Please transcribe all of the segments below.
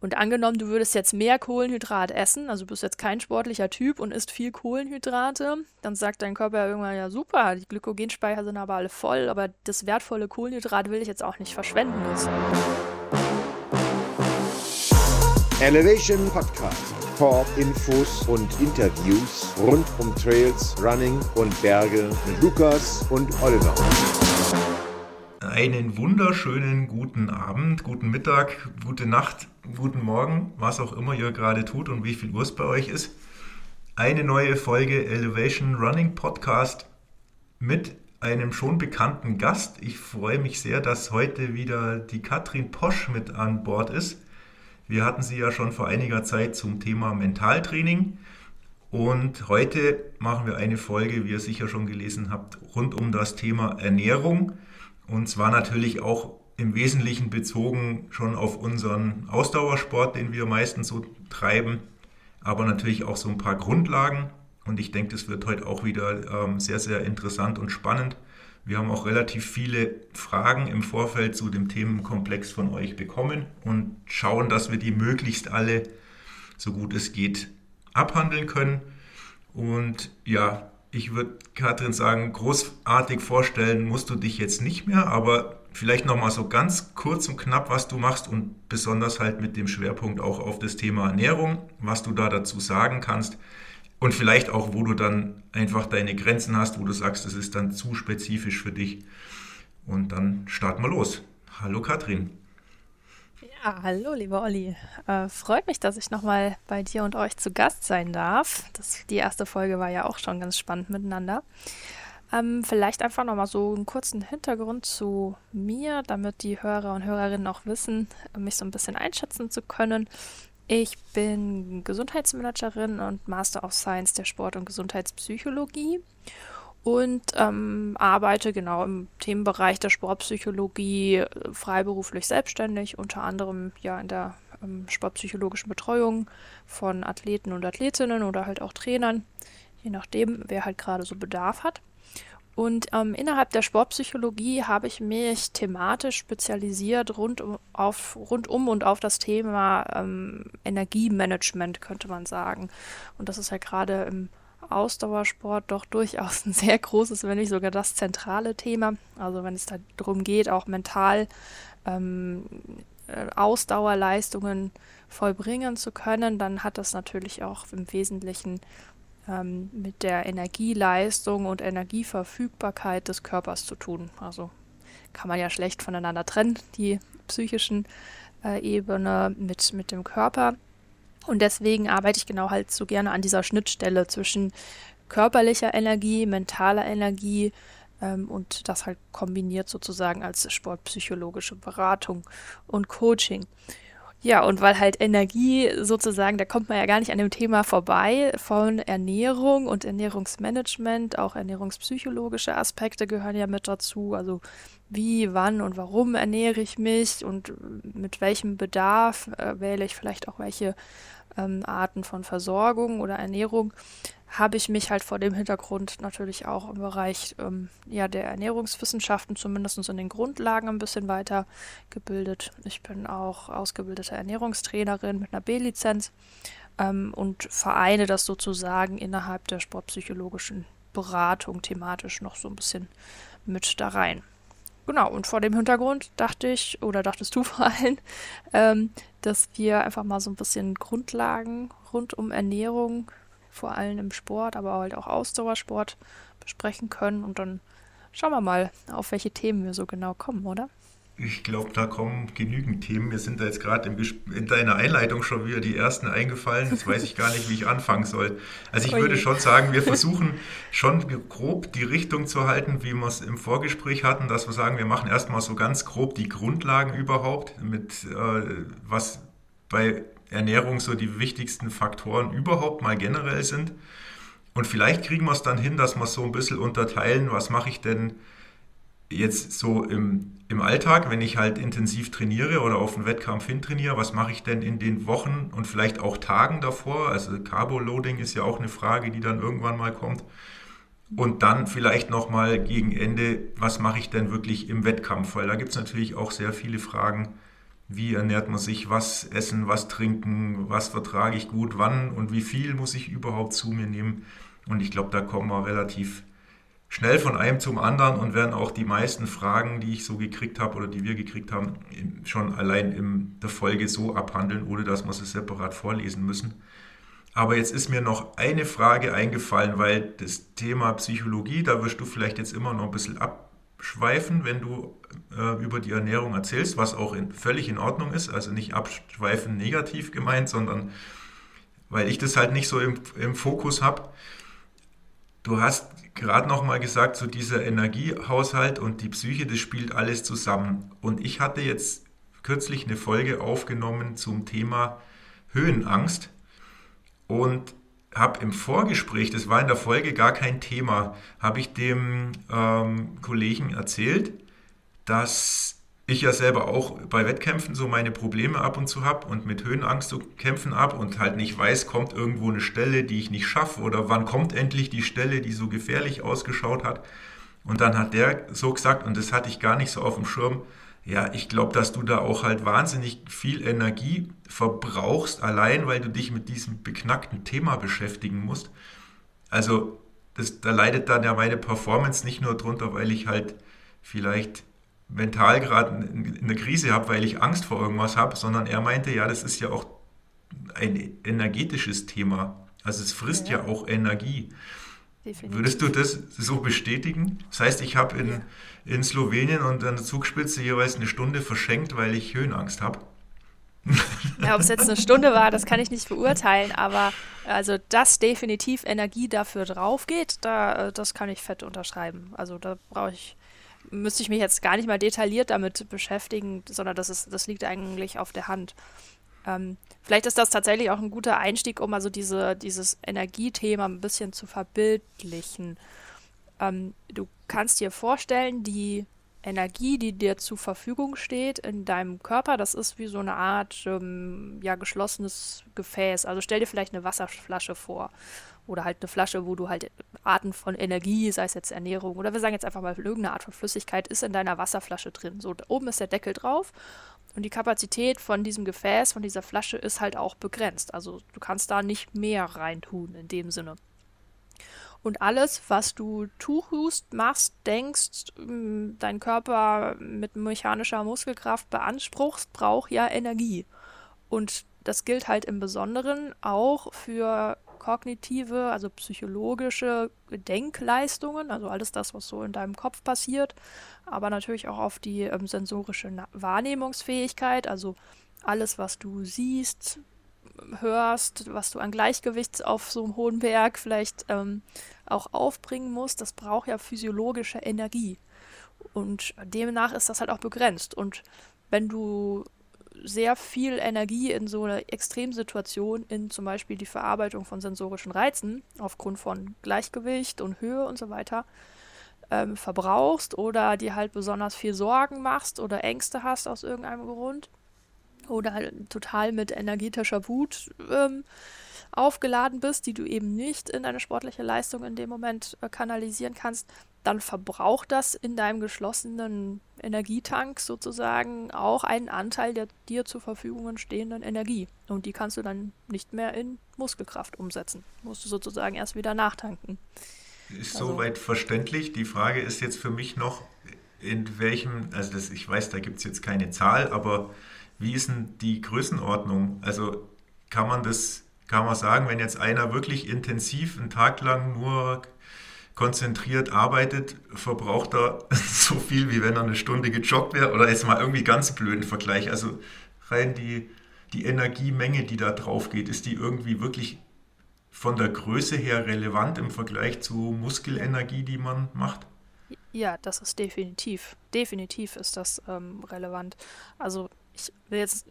Und angenommen, du würdest jetzt mehr Kohlenhydrat essen, also du bist jetzt kein sportlicher Typ und isst viel Kohlenhydrate, dann sagt dein Körper irgendwann, ja super, die Glykogenspeicher sind aber alle voll, aber das wertvolle Kohlenhydrat will ich jetzt auch nicht verschwenden müssen. Elevation Podcast. Talk, Infos und Interviews rund um Trails, Running und Berge mit Lukas und Oliver. Einen wunderschönen guten Abend, guten Mittag, gute Nacht, guten Morgen, was auch immer ihr gerade tut und wie viel Uhr es bei euch ist. Eine neue Folge Elevation Running Podcast mit einem schon bekannten Gast. Ich freue mich sehr, dass heute wieder die Katrin Posch mit an Bord ist. Wir hatten sie ja schon vor einiger Zeit zum Thema Mentaltraining. Und heute machen wir eine Folge, wie ihr sicher schon gelesen habt, rund um das Thema Ernährung. Und zwar natürlich auch im Wesentlichen bezogen schon auf unseren Ausdauersport, den wir meistens so treiben, aber natürlich auch so ein paar Grundlagen. Und ich denke, das wird heute auch wieder ähm, sehr, sehr interessant und spannend. Wir haben auch relativ viele Fragen im Vorfeld zu dem Themenkomplex von euch bekommen und schauen, dass wir die möglichst alle, so gut es geht, abhandeln können. Und ja, ich würde Katrin sagen, großartig vorstellen musst du dich jetzt nicht mehr, aber vielleicht nochmal so ganz kurz und knapp, was du machst und besonders halt mit dem Schwerpunkt auch auf das Thema Ernährung, was du da dazu sagen kannst. Und vielleicht auch, wo du dann einfach deine Grenzen hast, wo du sagst, das ist dann zu spezifisch für dich. Und dann starten wir los. Hallo Katrin. Ja, hallo lieber Olli. Äh, freut mich, dass ich nochmal bei dir und euch zu Gast sein darf. Das, die erste Folge war ja auch schon ganz spannend miteinander. Ähm, vielleicht einfach nochmal so einen kurzen Hintergrund zu mir, damit die Hörer und Hörerinnen auch wissen, mich so ein bisschen einschätzen zu können. Ich bin Gesundheitsmanagerin und Master of Science der Sport- und Gesundheitspsychologie und ähm, arbeite genau im Themenbereich der Sportpsychologie äh, freiberuflich selbstständig, unter anderem ja in der ähm, sportpsychologischen Betreuung von Athleten und Athletinnen oder halt auch Trainern, je nachdem, wer halt gerade so Bedarf hat. Und ähm, innerhalb der Sportpsychologie habe ich mich thematisch spezialisiert rund um, auf, rund um und auf das Thema ähm, Energiemanagement, könnte man sagen. Und das ist ja gerade im Ausdauersport doch durchaus ein sehr großes, wenn nicht sogar das zentrale Thema. Also wenn es darum geht, auch mental ähm, äh, Ausdauerleistungen vollbringen zu können, dann hat das natürlich auch im Wesentlichen ähm, mit der Energieleistung und Energieverfügbarkeit des Körpers zu tun. Also kann man ja schlecht voneinander trennen, die psychischen äh, Ebene mit, mit dem Körper. Und deswegen arbeite ich genau halt so gerne an dieser Schnittstelle zwischen körperlicher Energie, mentaler Energie ähm, und das halt kombiniert sozusagen als sportpsychologische Beratung und Coaching. Ja, und weil halt Energie sozusagen, da kommt man ja gar nicht an dem Thema vorbei, von Ernährung und Ernährungsmanagement, auch ernährungspsychologische Aspekte gehören ja mit dazu. Also wie, wann und warum ernähre ich mich und mit welchem Bedarf äh, wähle ich vielleicht auch welche ähm, Arten von Versorgung oder Ernährung habe ich mich halt vor dem Hintergrund natürlich auch im Bereich ähm, ja, der Ernährungswissenschaften, zumindest in den Grundlagen, ein bisschen weitergebildet. Ich bin auch ausgebildete Ernährungstrainerin mit einer B-Lizenz ähm, und vereine das sozusagen innerhalb der sportpsychologischen Beratung thematisch noch so ein bisschen mit da rein. Genau, und vor dem Hintergrund dachte ich, oder dachtest du vor allem, ähm, dass wir einfach mal so ein bisschen Grundlagen rund um Ernährung vor allem im Sport, aber halt auch Ausdauersport besprechen können. Und dann schauen wir mal, auf welche Themen wir so genau kommen, oder? Ich glaube, da kommen genügend Themen. Mir sind da jetzt gerade in deiner Einleitung schon wieder die ersten eingefallen. Jetzt weiß ich gar nicht, wie ich anfangen soll. Also ich Oje. würde schon sagen, wir versuchen schon grob die Richtung zu halten, wie wir es im Vorgespräch hatten, dass wir sagen, wir machen erstmal so ganz grob die Grundlagen überhaupt, mit äh, was bei Ernährung so die wichtigsten Faktoren überhaupt mal generell sind. Und vielleicht kriegen wir es dann hin, dass wir so ein bisschen unterteilen, was mache ich denn jetzt so im, im Alltag, wenn ich halt intensiv trainiere oder auf einen Wettkampf hin trainiere, was mache ich denn in den Wochen und vielleicht auch Tagen davor? Also Carbo-Loading ist ja auch eine Frage, die dann irgendwann mal kommt. Und dann vielleicht nochmal gegen Ende, was mache ich denn wirklich im Wettkampf? Weil da gibt es natürlich auch sehr viele Fragen, wie ernährt man sich, was essen, was trinken, was vertrage ich gut, wann und wie viel muss ich überhaupt zu mir nehmen. Und ich glaube, da kommen wir relativ schnell von einem zum anderen und werden auch die meisten Fragen, die ich so gekriegt habe oder die wir gekriegt haben, schon allein in der Folge so abhandeln, ohne dass wir sie separat vorlesen müssen. Aber jetzt ist mir noch eine Frage eingefallen, weil das Thema Psychologie, da wirst du vielleicht jetzt immer noch ein bisschen abschweifen, wenn du äh, über die Ernährung erzählst, was auch in, völlig in Ordnung ist. Also nicht abschweifen negativ gemeint, sondern weil ich das halt nicht so im, im Fokus habe. Du hast gerade noch mal gesagt, so dieser Energiehaushalt und die Psyche, das spielt alles zusammen. Und ich hatte jetzt kürzlich eine Folge aufgenommen zum Thema Höhenangst und habe im Vorgespräch, das war in der Folge gar kein Thema, habe ich dem ähm, Kollegen erzählt, dass ich ja selber auch bei Wettkämpfen so meine Probleme ab und zu habe und mit Höhenangst zu kämpfen ab und halt nicht weiß, kommt irgendwo eine Stelle, die ich nicht schaffe oder wann kommt endlich die Stelle, die so gefährlich ausgeschaut hat. Und dann hat der so gesagt, und das hatte ich gar nicht so auf dem Schirm, ja, ich glaube, dass du da auch halt wahnsinnig viel Energie verbrauchst, allein weil du dich mit diesem beknackten Thema beschäftigen musst. Also, das, da leidet dann ja meine Performance nicht nur drunter, weil ich halt vielleicht mental gerade eine Krise habe, weil ich Angst vor irgendwas habe, sondern er meinte, ja, das ist ja auch ein energetisches Thema. Also es frisst ja, ja auch Energie. Definitiv. Würdest du das so bestätigen? Das heißt, ich habe in, in Slowenien und an der Zugspitze jeweils eine Stunde verschenkt, weil ich Höhenangst habe. Ja, ob es jetzt eine Stunde war, das kann ich nicht beurteilen, aber also dass definitiv Energie dafür drauf geht, da, äh, das kann ich fett unterschreiben. Also da brauche ich, müsste ich mich jetzt gar nicht mal detailliert damit beschäftigen, sondern das ist, das liegt eigentlich auf der Hand. Ähm, vielleicht ist das tatsächlich auch ein guter Einstieg, um also diese, dieses Energiethema ein bisschen zu verbildlichen. Ähm, du kannst dir vorstellen, die Energie, die dir zur Verfügung steht in deinem Körper, das ist wie so eine Art ähm, ja, geschlossenes Gefäß. Also stell dir vielleicht eine Wasserflasche vor oder halt eine Flasche, wo du halt Arten von Energie, sei es jetzt Ernährung oder wir sagen jetzt einfach mal irgendeine Art von Flüssigkeit, ist in deiner Wasserflasche drin. So, oben ist der Deckel drauf und die Kapazität von diesem Gefäß, von dieser Flasche ist halt auch begrenzt. Also du kannst da nicht mehr reintun in dem Sinne. Und alles, was du tust, machst, denkst, mm, dein Körper mit mechanischer Muskelkraft beanspruchst, braucht ja Energie. Und das gilt halt im Besonderen auch für kognitive, also psychologische Denkleistungen, also alles das, was so in deinem Kopf passiert, aber natürlich auch auf die ähm, sensorische Na Wahrnehmungsfähigkeit, also alles, was du siehst, hörst, was du an Gleichgewicht auf so einem hohen Berg vielleicht ähm, auch aufbringen musst, das braucht ja physiologische Energie. Und demnach ist das halt auch begrenzt. Und wenn du sehr viel Energie in so einer Extremsituation, in zum Beispiel die Verarbeitung von sensorischen Reizen, aufgrund von Gleichgewicht und Höhe und so weiter, ähm, verbrauchst oder dir halt besonders viel Sorgen machst oder Ängste hast aus irgendeinem Grund oder halt total mit energetischer Wut ähm, aufgeladen bist, die du eben nicht in deine sportliche Leistung in dem Moment äh, kanalisieren kannst, dann verbraucht das in deinem geschlossenen Energietank sozusagen auch einen Anteil der dir zur Verfügung stehenden Energie. Und die kannst du dann nicht mehr in Muskelkraft umsetzen. Musst du sozusagen erst wieder nachtanken. Ist also, soweit verständlich. Die Frage ist jetzt für mich noch, in welchem, also das, ich weiß, da gibt es jetzt keine Zahl, aber wie ist denn die Größenordnung? Also kann man das, kann man sagen, wenn jetzt einer wirklich intensiv einen Tag lang nur konzentriert arbeitet, verbraucht er so viel, wie wenn er eine Stunde gejoggt wäre. Oder jetzt mal irgendwie ganz blöden Vergleich. Also rein die, die Energiemenge, die da drauf geht, ist die irgendwie wirklich von der Größe her relevant im Vergleich zu Muskelenergie, die man macht? Ja, das ist definitiv. Definitiv ist das ähm, relevant. Also ich will jetzt,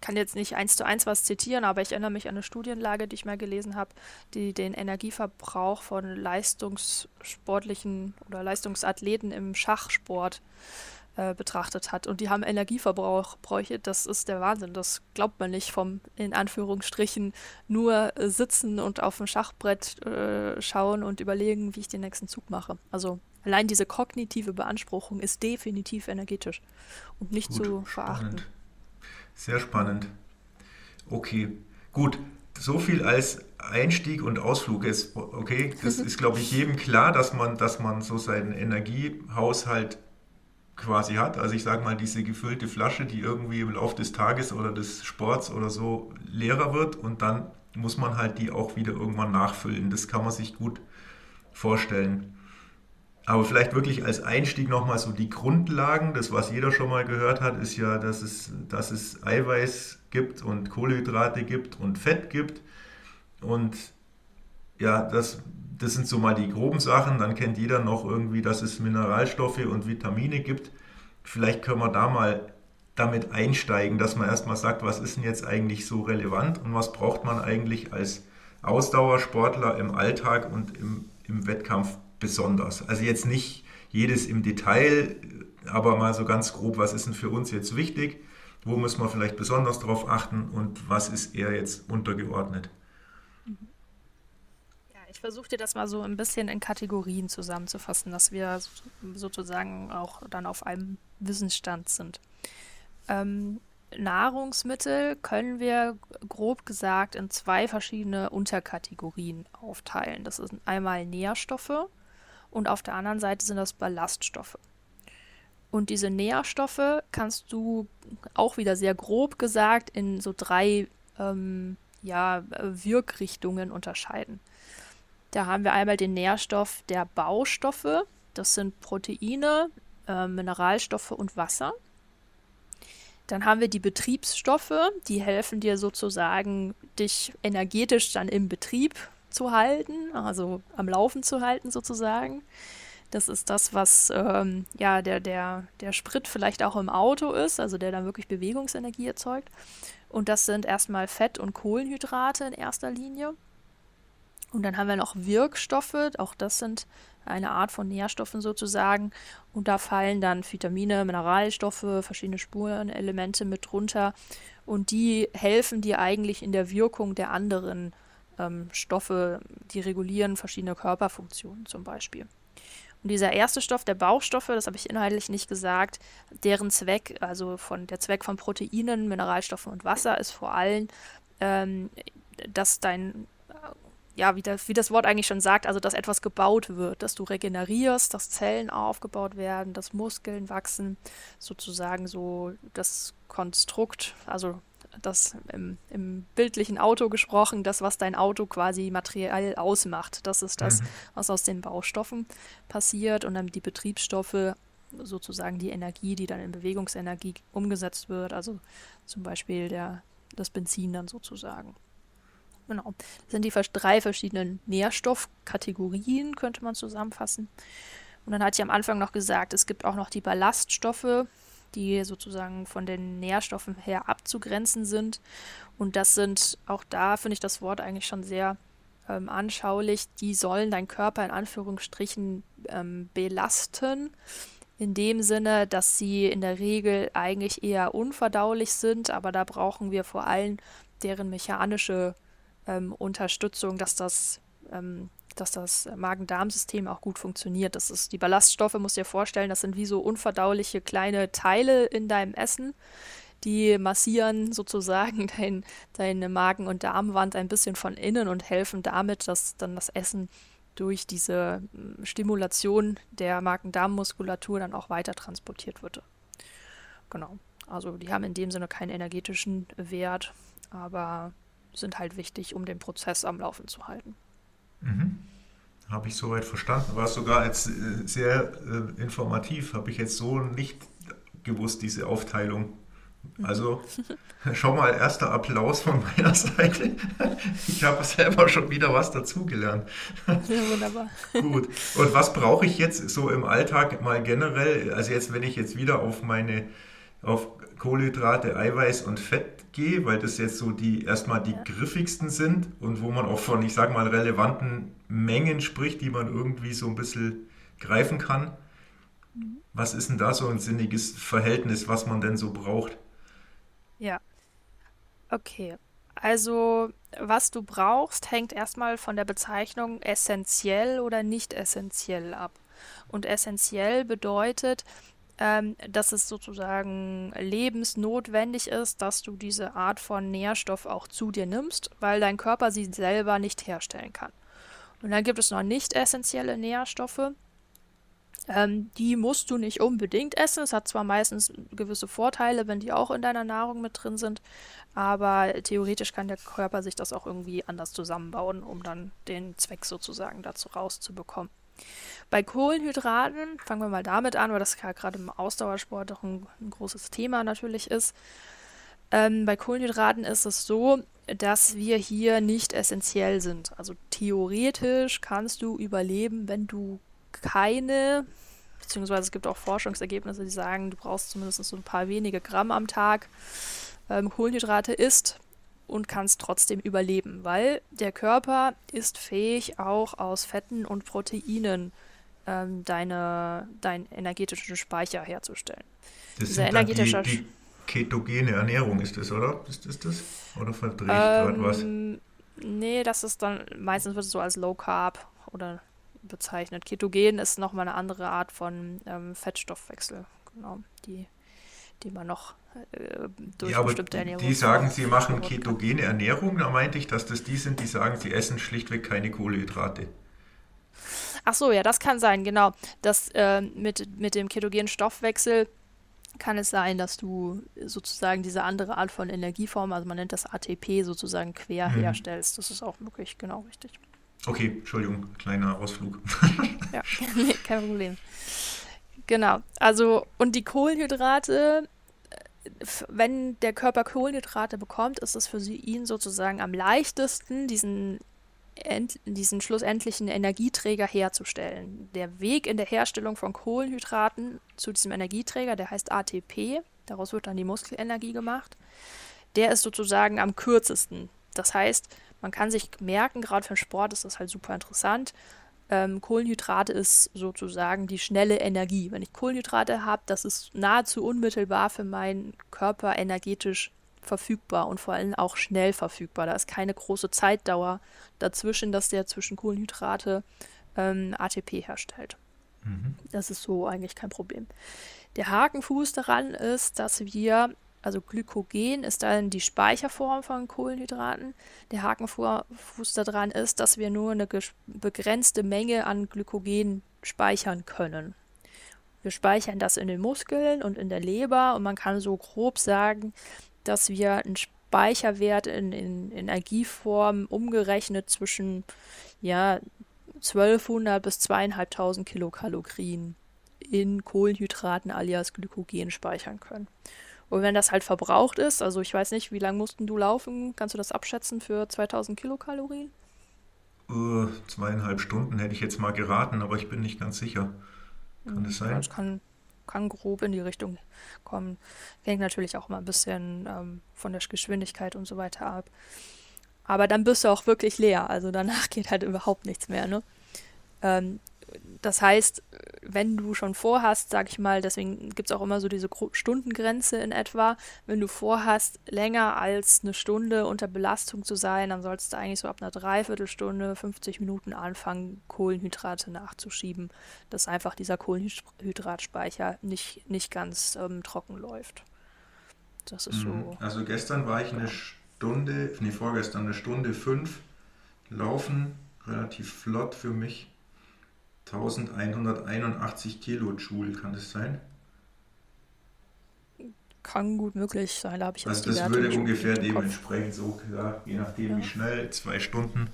kann jetzt nicht eins zu eins was zitieren, aber ich erinnere mich an eine Studienlage, die ich mal gelesen habe, die den Energieverbrauch von leistungssportlichen oder Leistungsathleten im Schachsport äh, betrachtet hat. Und die haben Energieverbrauchbräuche, das ist der Wahnsinn. Das glaubt man nicht vom, in Anführungsstrichen, nur sitzen und auf dem Schachbrett äh, schauen und überlegen, wie ich den nächsten Zug mache. Also allein diese kognitive Beanspruchung ist definitiv energetisch und nicht Gut, zu verachten. Spannend. Sehr spannend. Okay, gut. So viel als Einstieg und Ausflug ist, okay, das ist, glaube ich, jedem klar, dass man, dass man so seinen Energiehaushalt quasi hat. Also ich sage mal, diese gefüllte Flasche, die irgendwie im Laufe des Tages oder des Sports oder so leerer wird und dann muss man halt die auch wieder irgendwann nachfüllen. Das kann man sich gut vorstellen. Aber vielleicht wirklich als Einstieg nochmal so die Grundlagen, das was jeder schon mal gehört hat, ist ja, dass es, dass es Eiweiß gibt und Kohlenhydrate gibt und Fett gibt. Und ja, das, das sind so mal die groben Sachen. Dann kennt jeder noch irgendwie, dass es Mineralstoffe und Vitamine gibt. Vielleicht können wir da mal damit einsteigen, dass man erstmal sagt, was ist denn jetzt eigentlich so relevant und was braucht man eigentlich als Ausdauersportler im Alltag und im, im Wettkampf besonders. Also jetzt nicht jedes im Detail, aber mal so ganz grob, was ist denn für uns jetzt wichtig, wo muss man vielleicht besonders darauf achten und was ist eher jetzt untergeordnet. Ja, ich versuche dir das mal so ein bisschen in Kategorien zusammenzufassen, dass wir sozusagen auch dann auf einem Wissensstand sind. Ähm, Nahrungsmittel können wir grob gesagt in zwei verschiedene Unterkategorien aufteilen. Das sind einmal Nährstoffe und auf der anderen Seite sind das Ballaststoffe. Und diese Nährstoffe kannst du auch wieder sehr grob gesagt in so drei ähm, ja, Wirkrichtungen unterscheiden. Da haben wir einmal den Nährstoff der Baustoffe, das sind Proteine, äh, Mineralstoffe und Wasser. Dann haben wir die Betriebsstoffe, die helfen dir sozusagen, dich energetisch dann im Betrieb zu halten, also am Laufen zu halten sozusagen. Das ist das, was ähm, ja der, der, der Sprit vielleicht auch im Auto ist, also der dann wirklich Bewegungsenergie erzeugt. Und das sind erstmal Fett und Kohlenhydrate in erster Linie. Und dann haben wir noch Wirkstoffe, auch das sind eine Art von Nährstoffen sozusagen. Und da fallen dann Vitamine, Mineralstoffe, verschiedene Spurenelemente mit drunter. Und die helfen dir eigentlich in der Wirkung der anderen ähm, Stoffe, die regulieren verschiedene Körperfunktionen zum Beispiel. Und dieser erste Stoff, der Bauchstoffe, das habe ich inhaltlich nicht gesagt, deren Zweck, also von der Zweck von Proteinen, Mineralstoffen und Wasser ist vor allem, ähm, dass dein ja, wie das, wie das Wort eigentlich schon sagt, also dass etwas gebaut wird, dass du regenerierst, dass Zellen aufgebaut werden, dass Muskeln wachsen, sozusagen so das Konstrukt, also das im, im bildlichen Auto gesprochen, das, was dein Auto quasi materiell ausmacht. Das ist das, mhm. was aus den Baustoffen passiert und dann die Betriebsstoffe, sozusagen die Energie, die dann in Bewegungsenergie umgesetzt wird, also zum Beispiel der, das Benzin dann sozusagen. Genau. Das sind die drei verschiedenen Nährstoffkategorien, könnte man zusammenfassen. Und dann hatte ich am Anfang noch gesagt, es gibt auch noch die Ballaststoffe, die sozusagen von den Nährstoffen her abzugrenzen sind. Und das sind, auch da finde ich das Wort eigentlich schon sehr ähm, anschaulich, die sollen dein Körper in Anführungsstrichen ähm, belasten. In dem Sinne, dass sie in der Regel eigentlich eher unverdaulich sind, aber da brauchen wir vor allem deren mechanische ähm, Unterstützung, dass das, ähm, dass das Magen-Darm-System auch gut funktioniert. Das ist die Ballaststoffe, musst du dir vorstellen, das sind wie so unverdauliche kleine Teile in deinem Essen. Die massieren sozusagen dein, deine Magen- und Darmwand ein bisschen von innen und helfen damit, dass dann das Essen durch diese hm, Stimulation der Magen-Darm-Muskulatur dann auch weiter transportiert wird. Genau. Also die haben in dem Sinne keinen energetischen Wert, aber sind halt wichtig, um den Prozess am Laufen zu halten. Mhm. Habe ich soweit verstanden. War sogar jetzt äh, sehr äh, informativ. Habe ich jetzt so nicht gewusst, diese Aufteilung. Also schon mal erster Applaus von meiner Seite. Ich habe selber schon wieder was dazugelernt. Ja, wunderbar. Gut. Und was brauche ich jetzt so im Alltag mal generell? Also jetzt, wenn ich jetzt wieder auf meine auf Kohlenhydrate, Eiweiß und Fett gehe, weil das jetzt so die erstmal die ja. griffigsten sind und wo man auch von, ich sag mal, relevanten Mengen spricht, die man irgendwie so ein bisschen greifen kann. Mhm. Was ist denn da so ein sinniges Verhältnis, was man denn so braucht? Ja. Okay. Also, was du brauchst, hängt erstmal von der Bezeichnung essentiell oder nicht essentiell ab. Und essentiell bedeutet, ähm, dass es sozusagen lebensnotwendig ist, dass du diese Art von Nährstoff auch zu dir nimmst, weil dein Körper sie selber nicht herstellen kann. Und dann gibt es noch nicht essentielle Nährstoffe. Ähm, die musst du nicht unbedingt essen. Es hat zwar meistens gewisse Vorteile, wenn die auch in deiner Nahrung mit drin sind, aber theoretisch kann der Körper sich das auch irgendwie anders zusammenbauen, um dann den Zweck sozusagen dazu rauszubekommen. Bei Kohlenhydraten, fangen wir mal damit an, weil das ja gerade im Ausdauersport auch ein, ein großes Thema natürlich ist. Ähm, bei Kohlenhydraten ist es so, dass wir hier nicht essentiell sind. Also theoretisch kannst du überleben, wenn du keine, beziehungsweise es gibt auch Forschungsergebnisse, die sagen, du brauchst zumindest so ein paar wenige Gramm am Tag ähm, Kohlenhydrate isst und kannst trotzdem überleben, weil der Körper ist fähig, auch aus Fetten und Proteinen ähm, deine, deinen energetischen Speicher herzustellen. Das Dieser energetische die, die ketogene Ernährung ist das, oder? Ist das das? Oder verdrehe ich ähm, gerade was? Nee, das ist dann, meistens wird es so als Low Carb oder bezeichnet. Ketogen ist nochmal eine andere Art von ähm, Fettstoffwechsel, genau, die, die man noch äh, durch ja, bestimmte Ernährung. Die sagen, sie machen ketogene Ernährung, da meinte ich, dass das die sind, die sagen, sie essen schlichtweg keine Kohlenhydrate. Ach so, ja, das kann sein, genau. Das äh, mit, mit dem ketogenen Stoffwechsel kann es sein, dass du sozusagen diese andere Art von Energieform, also man nennt das ATP, sozusagen quer hm. herstellst. Das ist auch möglich, genau richtig. Okay, Entschuldigung, kleiner Ausflug. ja, kein Problem. Genau, also und die Kohlenhydrate, wenn der Körper Kohlenhydrate bekommt, ist es für ihn sozusagen am leichtesten, diesen, diesen schlussendlichen Energieträger herzustellen. Der Weg in der Herstellung von Kohlenhydraten zu diesem Energieträger, der heißt ATP, daraus wird dann die Muskelenergie gemacht, der ist sozusagen am kürzesten. Das heißt, man kann sich merken, gerade für den Sport ist das halt super interessant. Ähm, Kohlenhydrate ist sozusagen die schnelle Energie. Wenn ich Kohlenhydrate habe, das ist nahezu unmittelbar für meinen Körper energetisch verfügbar und vor allem auch schnell verfügbar. Da ist keine große Zeitdauer dazwischen, dass der zwischen Kohlenhydrate ähm, ATP herstellt. Mhm. Das ist so eigentlich kein Problem. Der Hakenfuß daran ist, dass wir also Glykogen ist dann die Speicherform von Kohlenhydraten. Der Hakenfuß daran ist, dass wir nur eine begrenzte Menge an Glykogen speichern können. Wir speichern das in den Muskeln und in der Leber und man kann so grob sagen, dass wir einen Speicherwert in, in Energieform umgerechnet zwischen ja, 1200 bis 2500 Kilokalorien in Kohlenhydraten alias Glykogen speichern können. Und wenn das halt verbraucht ist, also ich weiß nicht, wie lange mussten du laufen? Kannst du das abschätzen für 2000 Kilokalorien? Uh, zweieinhalb Stunden hätte ich jetzt mal geraten, aber ich bin nicht ganz sicher. Kann das sein? Das kann, kann grob in die Richtung kommen. Hängt natürlich auch mal ein bisschen ähm, von der Geschwindigkeit und so weiter ab. Aber dann bist du auch wirklich leer. Also danach geht halt überhaupt nichts mehr. Ne? Ähm, das heißt, wenn du schon vorhast, sag ich mal, deswegen gibt es auch immer so diese Stundengrenze in etwa, wenn du vorhast, länger als eine Stunde unter Belastung zu sein, dann sollst du eigentlich so ab einer Dreiviertelstunde, 50 Minuten anfangen, Kohlenhydrate nachzuschieben, dass einfach dieser Kohlenhydratspeicher nicht, nicht ganz ähm, trocken läuft. Das ist so. Mhm. Also gestern war ich eine Stunde, nee, vorgestern eine Stunde fünf laufen, relativ flott für mich 1181 Kilojoule, kann das sein? Kann gut möglich sein, da habe ich also das würde ungefähr dementsprechend so, ja, je nachdem ja. wie schnell, zwei Stunden.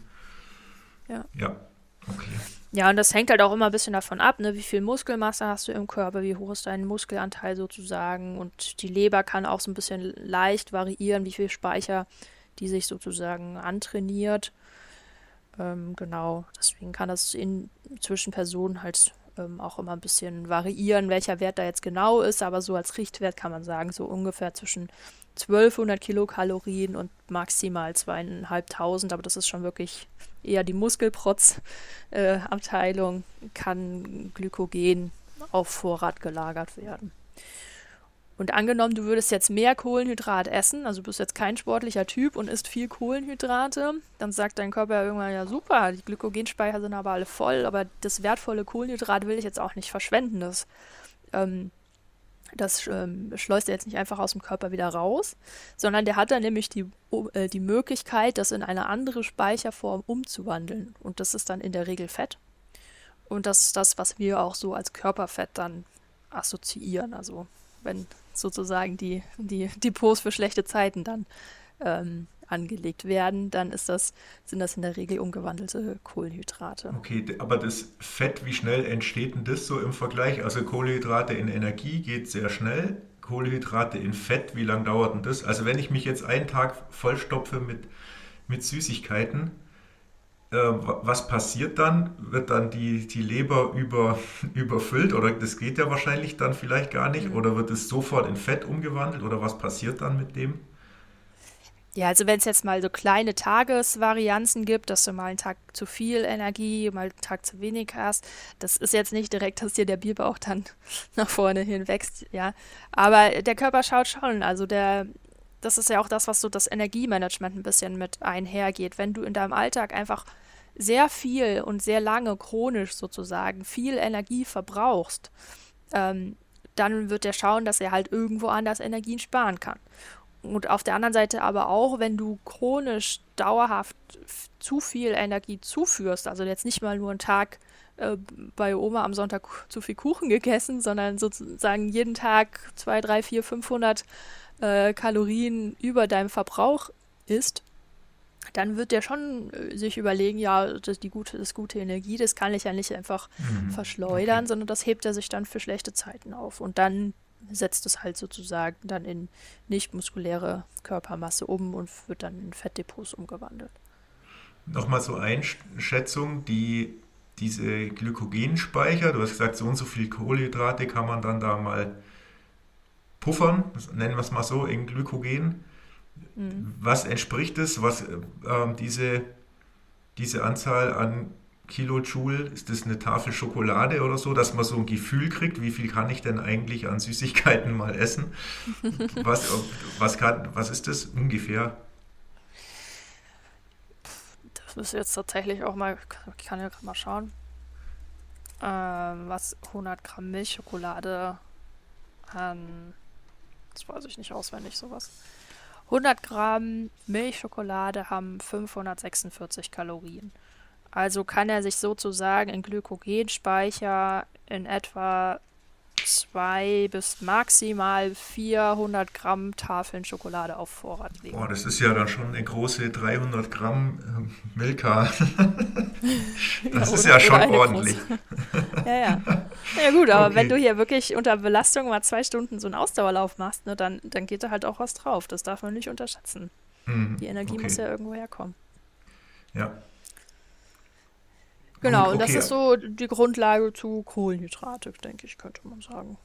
Ja. Ja, okay. Ja, und das hängt halt auch immer ein bisschen davon ab, ne? wie viel Muskelmasse hast du im Körper, wie hoch ist dein Muskelanteil sozusagen und die Leber kann auch so ein bisschen leicht variieren, wie viel Speicher die sich sozusagen antrainiert. Ähm, genau, deswegen kann das in, zwischen Personen halt ähm, auch immer ein bisschen variieren, welcher Wert da jetzt genau ist, aber so als Richtwert kann man sagen, so ungefähr zwischen 1200 Kilokalorien und maximal zweieinhalbtausend, aber das ist schon wirklich eher die Muskelprotz-Abteilung, äh, kann Glykogen auf Vorrat gelagert werden. Und angenommen, du würdest jetzt mehr Kohlenhydrat essen, also du bist jetzt kein sportlicher Typ und isst viel Kohlenhydrate, dann sagt dein Körper ja irgendwann, ja super, die Glykogenspeicher sind aber alle voll, aber das wertvolle Kohlenhydrat will ich jetzt auch nicht verschwenden. Das ähm, Das ähm, schleust er jetzt nicht einfach aus dem Körper wieder raus, sondern der hat dann nämlich die, äh, die Möglichkeit, das in eine andere Speicherform umzuwandeln. Und das ist dann in der Regel Fett. Und das ist das, was wir auch so als Körperfett dann assoziieren. Also wenn sozusagen die, die Depots für schlechte Zeiten dann ähm, angelegt werden, dann ist das, sind das in der Regel umgewandelte Kohlenhydrate. Okay, aber das Fett, wie schnell entsteht denn das so im Vergleich? Also Kohlenhydrate in Energie geht sehr schnell. Kohlenhydrate in Fett, wie lange dauert denn das? Also wenn ich mich jetzt einen Tag vollstopfe mit, mit Süßigkeiten, was passiert dann? Wird dann die, die Leber über, überfüllt oder das geht ja wahrscheinlich dann vielleicht gar nicht mhm. oder wird es sofort in Fett umgewandelt oder was passiert dann mit dem? Ja, also wenn es jetzt mal so kleine Tagesvarianzen gibt, dass du mal einen Tag zu viel Energie, mal einen Tag zu wenig hast, das ist jetzt nicht direkt, dass dir der Bierbauch dann nach vorne hin wächst, ja. Aber der Körper schaut schon, also der, das ist ja auch das, was so das Energiemanagement ein bisschen mit einhergeht. Wenn du in deinem Alltag einfach sehr viel und sehr lange chronisch sozusagen viel Energie verbrauchst, ähm, dann wird er schauen, dass er halt irgendwo anders Energien sparen kann. Und auf der anderen Seite aber auch, wenn du chronisch dauerhaft zu viel Energie zuführst, also jetzt nicht mal nur einen Tag äh, bei Oma am Sonntag zu viel Kuchen gegessen, sondern sozusagen jeden Tag 2, 3, 4, 500 äh, Kalorien über deinem Verbrauch isst, dann wird der schon äh, sich überlegen, ja, das, die gute, das gute Energie, das kann ich ja nicht einfach mhm. verschleudern, okay. sondern das hebt er sich dann für schlechte Zeiten auf. Und dann setzt es halt sozusagen dann in nicht muskuläre Körpermasse um und wird dann in Fettdepots umgewandelt. Nochmal so Einschätzung, die diese Glykogenspeicher, du hast gesagt, so und so viel Kohlenhydrate kann man dann da mal puffern, nennen wir es mal so, in Glykogen. Mhm. Was entspricht es, was äh, diese, diese Anzahl an Kilojoule, ist das eine Tafel Schokolade oder so, dass man so ein Gefühl kriegt, wie viel kann ich denn eigentlich an Süßigkeiten mal essen? Was, was, kann, was ist das ungefähr? Das müsste jetzt tatsächlich auch mal, ich kann ja gerade mal schauen, ähm, was 100 Gramm Milchschokolade an, das weiß ich nicht auswendig, sowas. 100 Gramm Milchschokolade haben 546 Kalorien. Also kann er sich sozusagen in Glykogenspeicher in etwa zwei bis maximal 400 Gramm Tafeln Schokolade auf Vorrat legen. Boah, das ist ja dann schon eine große 300 Gramm äh, Milka. das ja, ist ja schon ordentlich. ja, ja. Ja gut, aber okay. wenn du hier wirklich unter Belastung mal zwei Stunden so einen Ausdauerlauf machst, ne, dann, dann geht da halt auch was drauf. Das darf man nicht unterschätzen. Mhm. Die Energie okay. muss ja irgendwo herkommen. Ja, Genau, Gut, okay. und das ist so die Grundlage zu Kohlenhydrate, denke ich, könnte man sagen.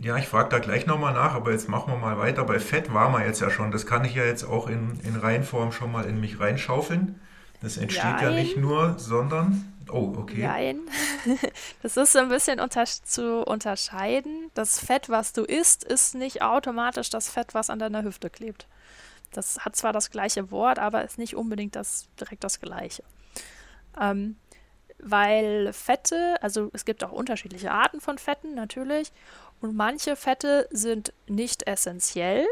Ja, ich frage da gleich nochmal nach, aber jetzt machen wir mal weiter. Bei Fett waren wir jetzt ja schon. Das kann ich ja jetzt auch in, in Reihenform schon mal in mich reinschaufeln. Das entsteht Jein. ja nicht nur, sondern. Oh, okay. Nein. Das ist ein bisschen unter zu unterscheiden. Das Fett, was du isst, ist nicht automatisch das Fett, was an deiner Hüfte klebt. Das hat zwar das gleiche Wort, aber ist nicht unbedingt das, direkt das gleiche. Ähm, weil Fette, also es gibt auch unterschiedliche Arten von Fetten natürlich und manche Fette sind nicht essentiell.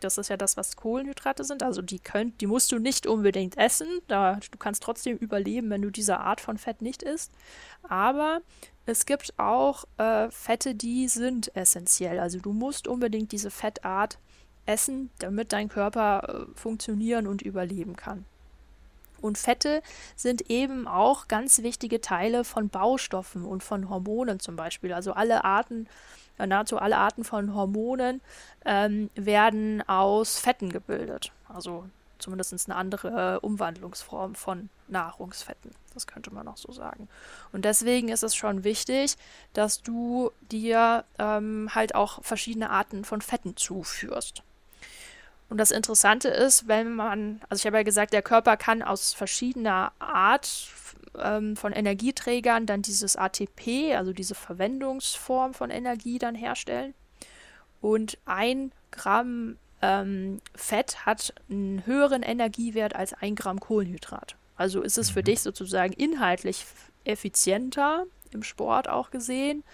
Das ist ja das, was Kohlenhydrate sind. Also die könnt, die musst du nicht unbedingt essen. Da, du kannst trotzdem überleben, wenn du diese Art von Fett nicht isst. Aber es gibt auch äh, Fette, die sind essentiell. Also du musst unbedingt diese Fettart essen, damit dein Körper äh, funktionieren und überleben kann. Und Fette sind eben auch ganz wichtige Teile von Baustoffen und von Hormonen zum Beispiel. Also alle Arten, nahezu alle Arten von Hormonen ähm, werden aus Fetten gebildet. Also zumindest eine andere äh, Umwandlungsform von Nahrungsfetten. Das könnte man auch so sagen. Und deswegen ist es schon wichtig, dass du dir ähm, halt auch verschiedene Arten von Fetten zuführst. Und das Interessante ist, wenn man, also ich habe ja gesagt, der Körper kann aus verschiedener Art ähm, von Energieträgern dann dieses ATP, also diese Verwendungsform von Energie dann herstellen. Und ein Gramm ähm, Fett hat einen höheren Energiewert als ein Gramm Kohlenhydrat. Also ist es für mhm. dich sozusagen inhaltlich effizienter, im Sport auch gesehen,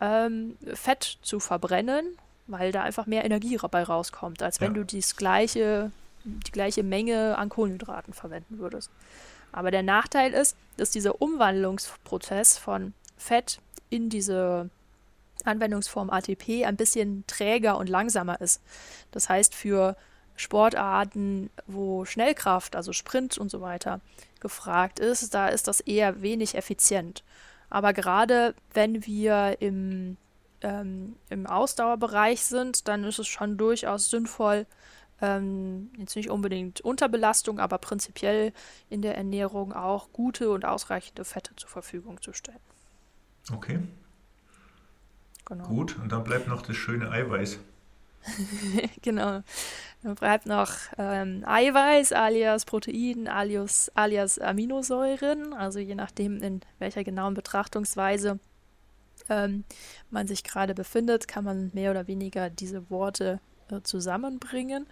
ähm, Fett zu verbrennen, weil da einfach mehr Energie dabei rauskommt, als wenn ja. du dies gleiche, die gleiche Menge an Kohlenhydraten verwenden würdest. Aber der Nachteil ist, dass dieser Umwandlungsprozess von Fett in diese Anwendungsform ATP ein bisschen träger und langsamer ist. Das heißt, für Sportarten, wo Schnellkraft, also Sprint und so weiter, gefragt ist, da ist das eher wenig effizient. Aber gerade wenn wir im, ähm, im Ausdauerbereich sind, dann ist es schon durchaus sinnvoll, ähm, jetzt nicht unbedingt Unterbelastung, aber prinzipiell in der Ernährung auch gute und ausreichende Fette zur Verfügung zu stellen. Okay. Genau. Gut, und dann bleibt noch das schöne Eiweiß. genau. Dann bleibt noch ähm, Eiweiß alias Protein alias, alias Aminosäuren, also je nachdem, in welcher genauen Betrachtungsweise ähm, man sich gerade befindet, kann man mehr oder weniger diese Worte äh, zusammenbringen.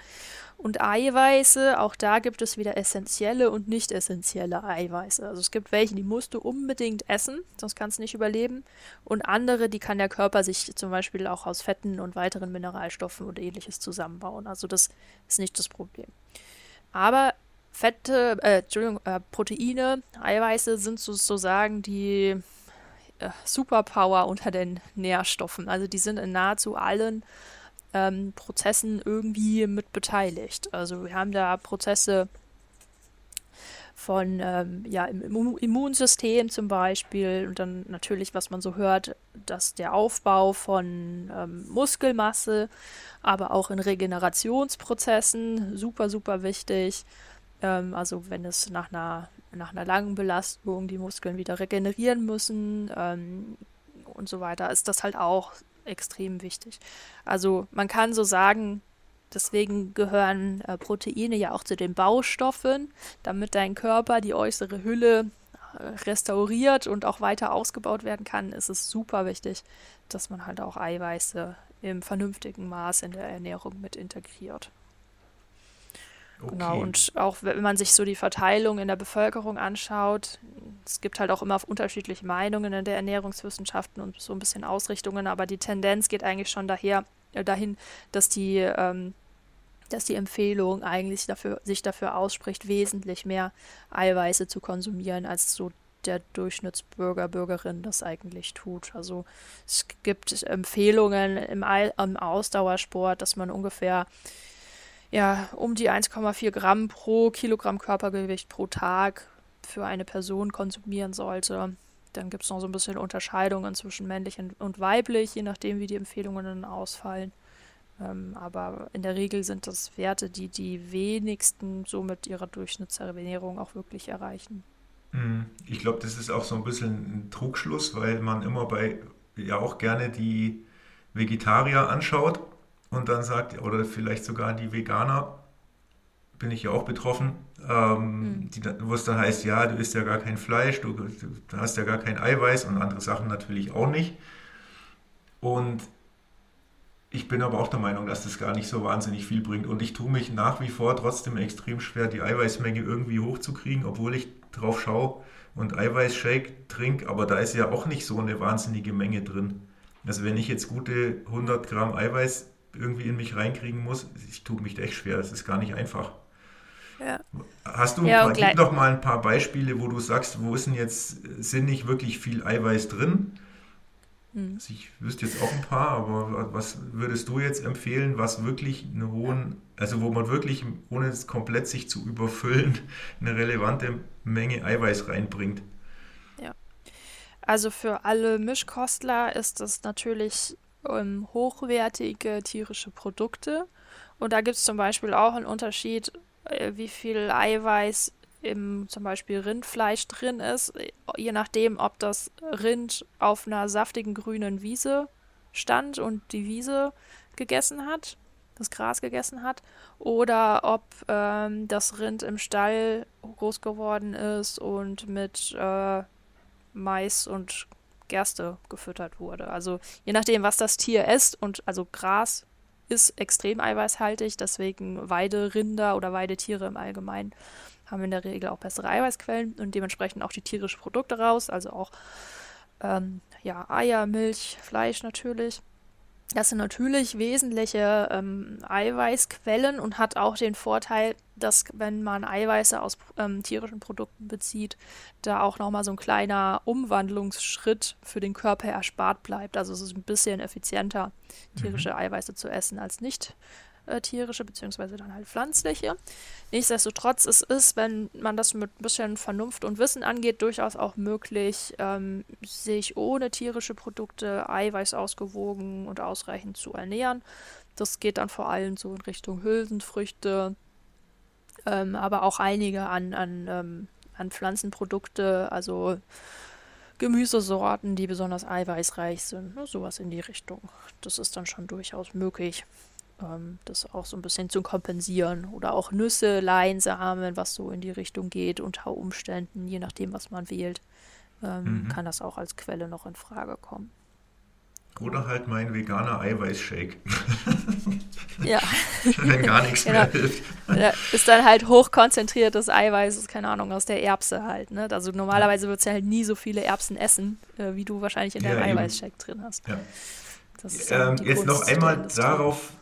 Und Eiweiße, auch da gibt es wieder essentielle und nicht essentielle Eiweiße. Also es gibt welche, die musst du unbedingt essen, sonst kannst du nicht überleben. Und andere, die kann der Körper sich zum Beispiel auch aus Fetten und weiteren Mineralstoffen und ähnliches zusammenbauen. Also das ist nicht das Problem. Aber Fette, äh, Entschuldigung, äh, Proteine, Eiweiße sind sozusagen die äh, Superpower unter den Nährstoffen. Also die sind in nahezu allen ähm, Prozessen irgendwie mit beteiligt. Also wir haben da Prozesse von ähm, ja, im Immunsystem zum Beispiel und dann natürlich, was man so hört, dass der Aufbau von ähm, Muskelmasse, aber auch in Regenerationsprozessen super, super wichtig. Ähm, also wenn es nach einer, nach einer langen Belastung die Muskeln wieder regenerieren müssen ähm, und so weiter, ist das halt auch extrem wichtig. Also man kann so sagen, deswegen gehören äh, Proteine ja auch zu den Baustoffen, damit dein Körper die äußere Hülle äh, restauriert und auch weiter ausgebaut werden kann, ist es super wichtig, dass man halt auch Eiweiße im vernünftigen Maß in der Ernährung mit integriert. Genau, okay. Und auch wenn man sich so die Verteilung in der Bevölkerung anschaut, es gibt halt auch immer unterschiedliche Meinungen in der Ernährungswissenschaften und so ein bisschen Ausrichtungen, aber die Tendenz geht eigentlich schon daher, äh, dahin, dass die, ähm, dass die Empfehlung eigentlich dafür, sich dafür ausspricht, wesentlich mehr Eiweiße zu konsumieren, als so der Durchschnittsbürger, Bürgerin das eigentlich tut. Also es gibt Empfehlungen im Ausdauersport, dass man ungefähr ja, um die 1,4 Gramm pro Kilogramm Körpergewicht pro Tag für eine Person konsumieren sollte. Dann gibt es noch so ein bisschen Unterscheidungen zwischen männlich und weiblich, je nachdem, wie die Empfehlungen dann ausfallen. Ähm, aber in der Regel sind das Werte, die die wenigsten so mit ihrer Durchschnittsernährung auch wirklich erreichen. Mhm. Ich glaube, das ist auch so ein bisschen ein Trugschluss, weil man immer bei ja auch gerne die Vegetarier anschaut und dann sagt, oder vielleicht sogar die Veganer, bin ich ja auch betroffen, ähm, mhm. die, wo es dann heißt, ja, du isst ja gar kein Fleisch, du, du hast ja gar kein Eiweiß und andere Sachen natürlich auch nicht. Und ich bin aber auch der Meinung, dass das gar nicht so wahnsinnig viel bringt. Und ich tue mich nach wie vor trotzdem extrem schwer, die Eiweißmenge irgendwie hochzukriegen, obwohl ich drauf schaue und Eiweißshake trinke. Aber da ist ja auch nicht so eine wahnsinnige Menge drin. Also wenn ich jetzt gute 100 Gramm Eiweiß irgendwie in mich reinkriegen muss, ich tue mich echt schwer. Das ist gar nicht einfach. Ja. Hast du ja, paar, gib doch mal ein paar Beispiele, wo du sagst, wo ist denn jetzt sinnig wirklich viel Eiweiß drin? Hm. Also ich wüsste jetzt auch ein paar, aber was würdest du jetzt empfehlen, was wirklich einen hohen, also wo man wirklich, ohne es komplett sich zu überfüllen, eine relevante Menge Eiweiß reinbringt? Ja. Also für alle Mischkostler ist das natürlich ähm, hochwertige tierische Produkte. Und da gibt es zum Beispiel auch einen Unterschied, äh, wie viel Eiweiß im zum Beispiel Rindfleisch drin ist, je nachdem, ob das Rind auf einer saftigen grünen Wiese stand und die Wiese gegessen hat, das Gras gegessen hat, oder ob ähm, das Rind im Stall groß geworden ist und mit äh, Mais und Gerste gefüttert wurde. Also je nachdem, was das Tier isst und also Gras ist extrem eiweißhaltig, deswegen Weiderinder oder Weidetiere im Allgemeinen haben in der Regel auch bessere Eiweißquellen und dementsprechend auch die tierischen Produkte raus, also auch ähm, ja, Eier, Milch, Fleisch natürlich. Das sind natürlich wesentliche ähm, Eiweißquellen und hat auch den Vorteil, dass wenn man Eiweiße aus ähm, tierischen Produkten bezieht, da auch nochmal so ein kleiner Umwandlungsschritt für den Körper erspart bleibt. Also es ist ein bisschen effizienter, tierische mhm. Eiweiße zu essen als nicht äh, tierische, beziehungsweise dann halt pflanzliche. Nichtsdestotrotz es ist, wenn man das mit ein bisschen Vernunft und Wissen angeht, durchaus auch möglich, ähm, sich ohne tierische Produkte Eiweiß ausgewogen und ausreichend zu ernähren. Das geht dann vor allem so in Richtung Hülsenfrüchte, ähm, aber auch einige an, an, ähm, an Pflanzenprodukte, also Gemüsesorten, die besonders eiweißreich sind, ne, sowas in die Richtung. Das ist dann schon durchaus möglich ähm, das auch so ein bisschen zu kompensieren. Oder auch Nüsse, Leinsamen, was so in die Richtung geht, unter Umständen, je nachdem, was man wählt, ähm, mhm. kann das auch als Quelle noch in Frage kommen. Oder halt mein veganer Eiweißshake. ja. Wenn gar nichts genau. mehr hilft. Ja, ist dann halt hochkonzentriertes Eiweiß, keine Ahnung, aus der Erbse halt. Ne? Also normalerweise würdest du halt nie so viele Erbsen essen, äh, wie du wahrscheinlich in deinem ja, Eiweißshake drin hast. Ja. Ähm, jetzt noch einmal darauf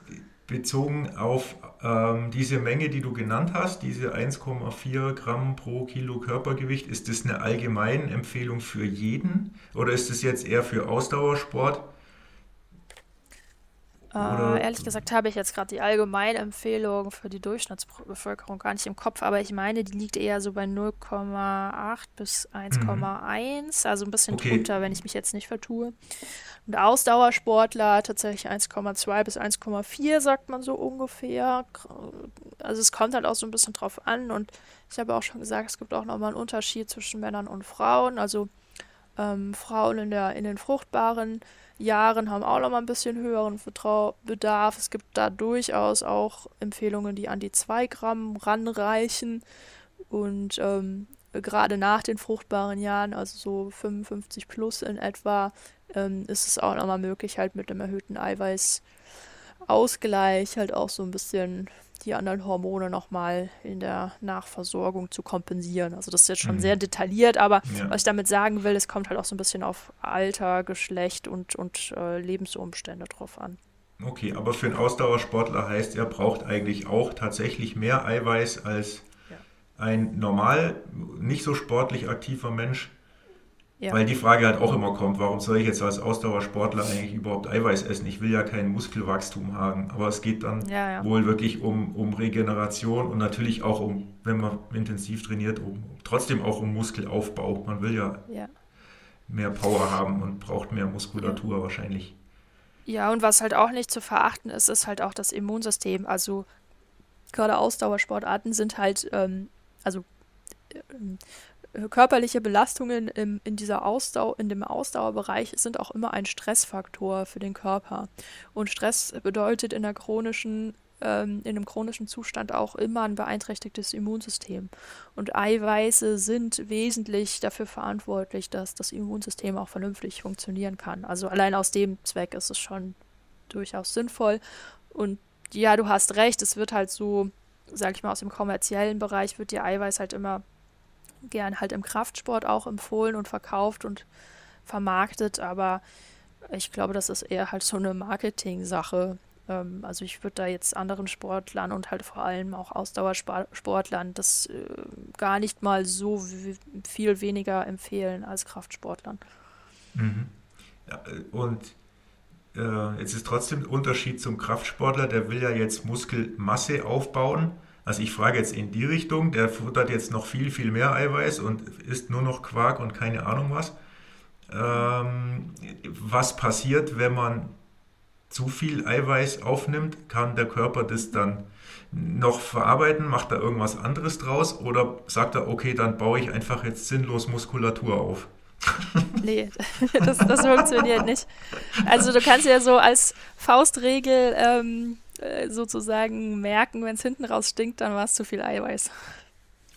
bezogen auf ähm, diese Menge, die du genannt hast, diese 1,4 Gramm pro Kilo Körpergewicht, ist das eine allgemeine Empfehlung für jeden oder ist das jetzt eher für Ausdauersport? Äh, ehrlich gesagt habe ich jetzt gerade die allgemeine Empfehlung für die Durchschnittsbevölkerung gar nicht im Kopf, aber ich meine, die liegt eher so bei 0,8 bis 1,1, mhm. also ein bisschen okay. drunter, wenn ich mich jetzt nicht vertue. Und Ausdauersportler tatsächlich 1,2 bis 1,4, sagt man so ungefähr. Also es kommt halt auch so ein bisschen drauf an und ich habe auch schon gesagt, es gibt auch nochmal einen Unterschied zwischen Männern und Frauen. Also ähm, Frauen in, der, in den fruchtbaren Jahren haben auch noch mal ein bisschen höheren Bedarf. Es gibt da durchaus auch Empfehlungen, die an die 2 Gramm ranreichen. Und ähm, gerade nach den fruchtbaren Jahren, also so 55 plus in etwa, ähm, ist es auch nochmal möglich, halt mit einem erhöhten Eiweißausgleich halt auch so ein bisschen die anderen Hormone nochmal in der Nachversorgung zu kompensieren. Also das ist jetzt schon mhm. sehr detailliert, aber ja. was ich damit sagen will, es kommt halt auch so ein bisschen auf Alter, Geschlecht und, und äh, Lebensumstände drauf an. Okay, aber für einen Ausdauersportler heißt, er braucht eigentlich auch tatsächlich mehr Eiweiß als ja. ein normal, nicht so sportlich aktiver Mensch. Ja. Weil die Frage halt auch immer kommt, warum soll ich jetzt als Ausdauersportler eigentlich überhaupt Eiweiß essen? Ich will ja kein Muskelwachstum haben. Aber es geht dann ja, ja. wohl wirklich um, um Regeneration und natürlich auch um, wenn man intensiv trainiert, um trotzdem auch um Muskelaufbau. Man will ja, mehr Power haben und braucht mehr Muskulatur wahrscheinlich. Ja, und was halt auch nicht zu verachten ist, ist halt auch das Immunsystem. Also gerade Ausdauersportarten sind halt, ähm, also ähm, körperliche Belastungen im, in dieser Ausdauer, in dem Ausdauerbereich sind auch immer ein Stressfaktor für den Körper. Und Stress bedeutet in der chronischen ähm, in einem chronischen Zustand auch immer ein beeinträchtigtes Immunsystem. Und Eiweiße sind wesentlich dafür verantwortlich, dass das Immunsystem auch vernünftig funktionieren kann. Also allein aus dem Zweck ist es schon durchaus sinnvoll. Und ja, du hast recht, es wird halt so, sag ich mal, aus dem kommerziellen Bereich wird dir Eiweiß halt immer gern halt im Kraftsport auch empfohlen und verkauft und vermarktet, aber ich glaube, das ist eher halt so eine Marketing-Sache. Ähm, also ich würde da jetzt anderen Sportlern und halt vor allem auch Ausdauersportlern das äh, gar nicht mal so viel weniger empfehlen als Kraftsportlern. Mhm. Ja, und äh, jetzt ist trotzdem der Unterschied zum Kraftsportler, der will ja jetzt Muskelmasse aufbauen also ich frage jetzt in die Richtung, der futtert jetzt noch viel, viel mehr Eiweiß und isst nur noch Quark und keine Ahnung was. Ähm, was passiert, wenn man zu viel Eiweiß aufnimmt? Kann der Körper das dann noch verarbeiten? Macht er irgendwas anderes draus? Oder sagt er, okay, dann baue ich einfach jetzt sinnlos Muskulatur auf? nee, das, das funktioniert nicht. Also du kannst ja so als Faustregel ähm, äh, sozusagen merken, wenn es hinten raus stinkt, dann war es zu viel Eiweiß.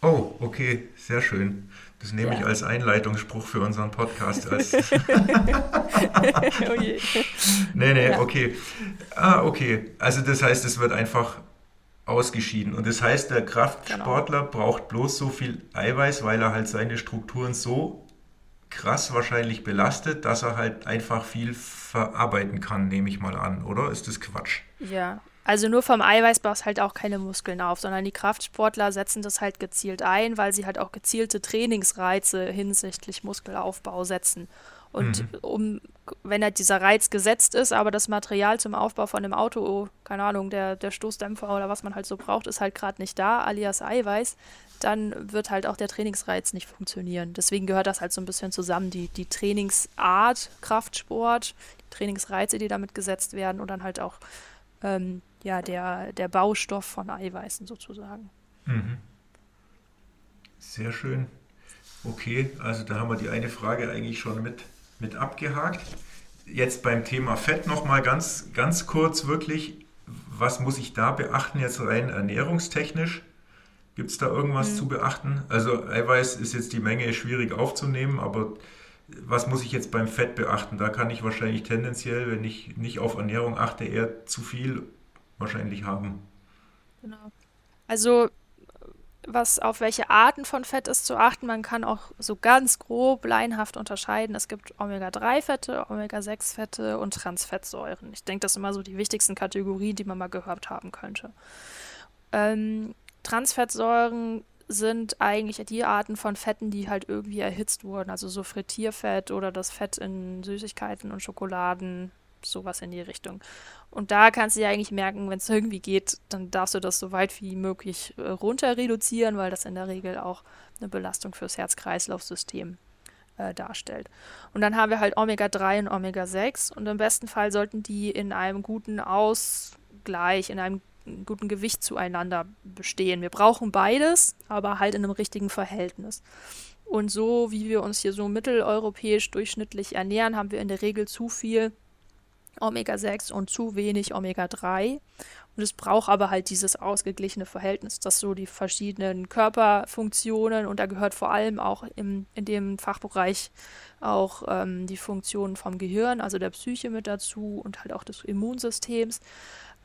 Oh, okay, sehr schön. Das nehme ja. ich als Einleitungsspruch für unseren Podcast. Als oh je. Nee, nee, ja. okay. Ah, okay. Also das heißt, es wird einfach ausgeschieden. Und das heißt, der Kraftsportler genau. braucht bloß so viel Eiweiß, weil er halt seine Strukturen so krass wahrscheinlich belastet, dass er halt einfach viel verarbeiten kann, nehme ich mal an, oder? Ist das Quatsch? Ja, also nur vom Eiweiß baust halt auch keine Muskeln auf, sondern die Kraftsportler setzen das halt gezielt ein, weil sie halt auch gezielte Trainingsreize hinsichtlich Muskelaufbau setzen. Und mhm. um, wenn halt dieser Reiz gesetzt ist, aber das Material zum Aufbau von einem Auto, keine Ahnung, der, der Stoßdämpfer oder was man halt so braucht, ist halt gerade nicht da, alias Eiweiß, dann wird halt auch der Trainingsreiz nicht funktionieren. Deswegen gehört das halt so ein bisschen zusammen, die, die Trainingsart, Kraftsport, die Trainingsreize, die damit gesetzt werden und dann halt auch ähm, ja, der, der Baustoff von Eiweißen sozusagen. Mhm. Sehr schön. Okay, also da haben wir die eine Frage eigentlich schon mit mit abgehakt. Jetzt beim Thema Fett nochmal ganz, ganz kurz wirklich, was muss ich da beachten, jetzt rein ernährungstechnisch? Gibt es da irgendwas mhm. zu beachten? Also Eiweiß ist jetzt die Menge schwierig aufzunehmen, aber was muss ich jetzt beim Fett beachten? Da kann ich wahrscheinlich tendenziell, wenn ich nicht auf Ernährung achte, eher zu viel wahrscheinlich haben. Genau. Also was auf welche Arten von Fett ist zu achten. Man kann auch so ganz grob leinhaft unterscheiden. Es gibt Omega-3-Fette, Omega-6-Fette und Transfettsäuren. Ich denke, das sind immer so die wichtigsten Kategorien, die man mal gehört haben könnte. Ähm, Transfettsäuren sind eigentlich die Arten von Fetten, die halt irgendwie erhitzt wurden. Also so Frittierfett oder das Fett in Süßigkeiten und Schokoladen, sowas in die Richtung. Und da kannst du ja eigentlich merken, wenn es irgendwie geht, dann darfst du das so weit wie möglich äh, runter reduzieren, weil das in der Regel auch eine Belastung fürs Herz-Kreislauf-System äh, darstellt. Und dann haben wir halt Omega-3 und Omega-6 und im besten Fall sollten die in einem guten Ausgleich, in einem guten Gewicht zueinander bestehen. Wir brauchen beides, aber halt in einem richtigen Verhältnis. Und so wie wir uns hier so mitteleuropäisch durchschnittlich ernähren, haben wir in der Regel zu viel Omega-6 und zu wenig Omega-3. Und es braucht aber halt dieses ausgeglichene Verhältnis, dass so die verschiedenen Körperfunktionen und da gehört vor allem auch im, in dem Fachbereich auch ähm, die Funktionen vom Gehirn, also der Psyche mit dazu und halt auch des Immunsystems.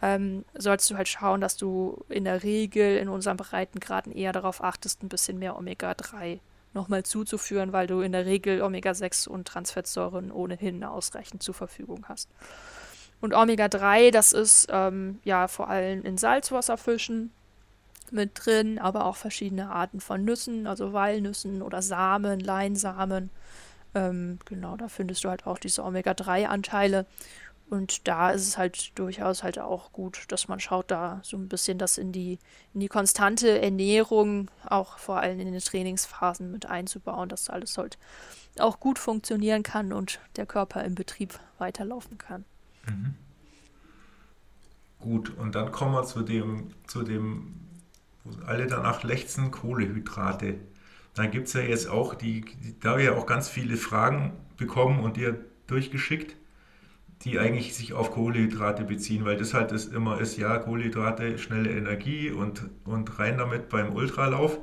Ähm, sollst du halt schauen, dass du in der Regel in unseren Breitengraden eher darauf achtest, ein bisschen mehr Omega-3 nochmal zuzuführen, weil du in der Regel Omega-6 und Transfettsäuren ohnehin ausreichend zur Verfügung hast. Und Omega-3, das ist ähm, ja vor allem in Salzwasserfischen mit drin, aber auch verschiedene Arten von Nüssen, also Walnüssen oder Samen, Leinsamen. Ähm, genau, da findest du halt auch diese Omega-3-Anteile. Und da ist es halt durchaus halt auch gut, dass man schaut, da so ein bisschen das in die, in die konstante Ernährung, auch vor allem in den Trainingsphasen mit einzubauen, dass alles halt auch gut funktionieren kann und der Körper im Betrieb weiterlaufen kann. Mhm. Gut, und dann kommen wir zu dem, zu dem, wo alle danach lechzen, Kohlehydrate. Da gibt es ja jetzt auch die, die, da wir ja auch ganz viele Fragen bekommen und dir durchgeschickt die eigentlich sich auf Kohlenhydrate beziehen, weil das halt das immer ist, ja, Kohlenhydrate, schnelle Energie und, und rein damit beim Ultralauf.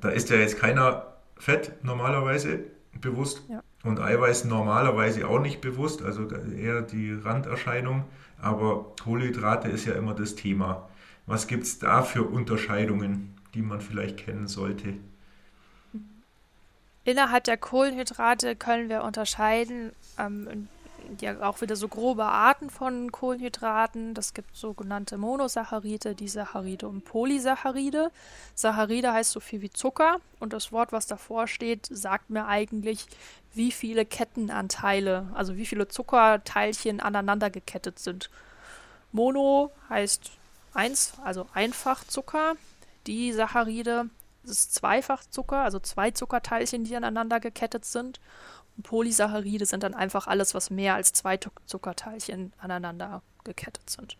Da ist ja jetzt keiner Fett normalerweise bewusst ja. und Eiweiß normalerweise auch nicht bewusst, also eher die Randerscheinung, aber Kohlenhydrate ist ja immer das Thema. Was gibt es da für Unterscheidungen, die man vielleicht kennen sollte? Innerhalb der Kohlenhydrate können wir unterscheiden ähm, ja auch wieder so grobe Arten von Kohlenhydraten. Das gibt sogenannte Monosaccharide, Disaccharide und Polysaccharide. Saccharide heißt so viel wie Zucker und das Wort, was davor steht, sagt mir eigentlich, wie viele Kettenanteile, also wie viele Zuckerteilchen aneinander gekettet sind. Mono heißt eins, also einfach Zucker. Die Saccharide ist zweifach Zucker, also zwei Zuckerteilchen, die aneinander gekettet sind. Polysaccharide sind dann einfach alles, was mehr als zwei Zuckerteilchen aneinander gekettet sind.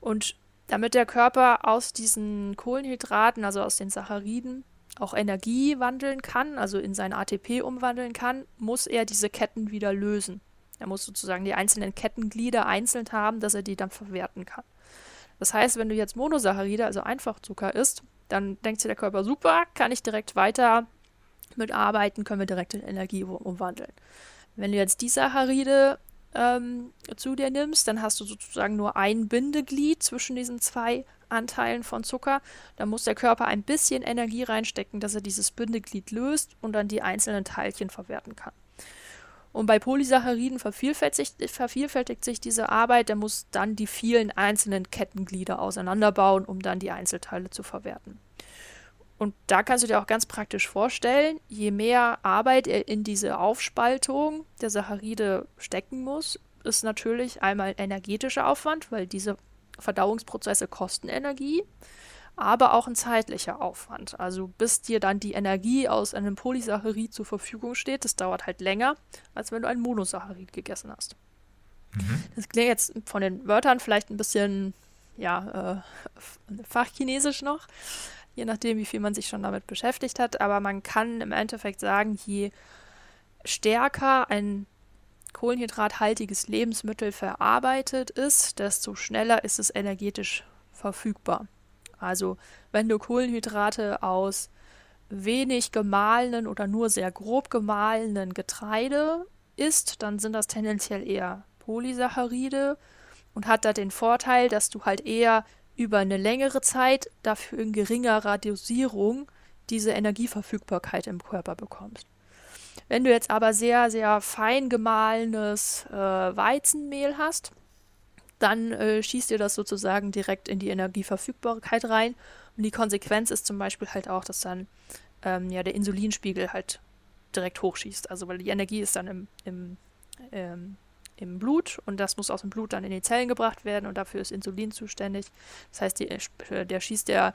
Und damit der Körper aus diesen Kohlenhydraten, also aus den Sacchariden, auch Energie wandeln kann, also in sein ATP umwandeln kann, muss er diese Ketten wieder lösen. Er muss sozusagen die einzelnen Kettenglieder einzeln haben, dass er die dann verwerten kann. Das heißt, wenn du jetzt Monosaccharide, also Einfachzucker isst, dann denkt sich der Körper, super, kann ich direkt weiter mit Arbeiten können wir direkt in Energie umwandeln. Wenn du jetzt die Saccharide ähm, zu dir nimmst, dann hast du sozusagen nur ein Bindeglied zwischen diesen zwei Anteilen von Zucker. Da muss der Körper ein bisschen Energie reinstecken, dass er dieses Bindeglied löst und dann die einzelnen Teilchen verwerten kann. Und bei Polysacchariden vervielfältigt, vervielfältigt sich diese Arbeit. Der muss dann die vielen einzelnen Kettenglieder auseinanderbauen, um dann die Einzelteile zu verwerten. Und da kannst du dir auch ganz praktisch vorstellen, je mehr Arbeit er in diese Aufspaltung der Saccharide stecken muss, ist natürlich einmal energetischer Aufwand, weil diese Verdauungsprozesse kosten Energie, aber auch ein zeitlicher Aufwand. Also bis dir dann die Energie aus einem Polysaccharid zur Verfügung steht, das dauert halt länger, als wenn du ein Monosaccharid gegessen hast. Mhm. Das klingt jetzt von den Wörtern vielleicht ein bisschen, ja, äh, fachchinesisch noch, je nachdem, wie viel man sich schon damit beschäftigt hat, aber man kann im Endeffekt sagen, je stärker ein kohlenhydrathaltiges Lebensmittel verarbeitet ist, desto schneller ist es energetisch verfügbar. Also wenn du Kohlenhydrate aus wenig gemahlenen oder nur sehr grob gemahlenen Getreide isst, dann sind das tendenziell eher Polysaccharide und hat da den Vorteil, dass du halt eher über eine längere Zeit dafür in geringerer Dosierung diese Energieverfügbarkeit im Körper bekommst. Wenn du jetzt aber sehr, sehr fein gemahlenes äh, Weizenmehl hast, dann äh, schießt dir das sozusagen direkt in die Energieverfügbarkeit rein. Und die Konsequenz ist zum Beispiel halt auch, dass dann ähm, ja, der Insulinspiegel halt direkt hochschießt. Also weil die Energie ist dann im, im, ähm, im Blut und das muss aus dem Blut dann in die Zellen gebracht werden und dafür ist Insulin zuständig. Das heißt, die, äh, der schießt der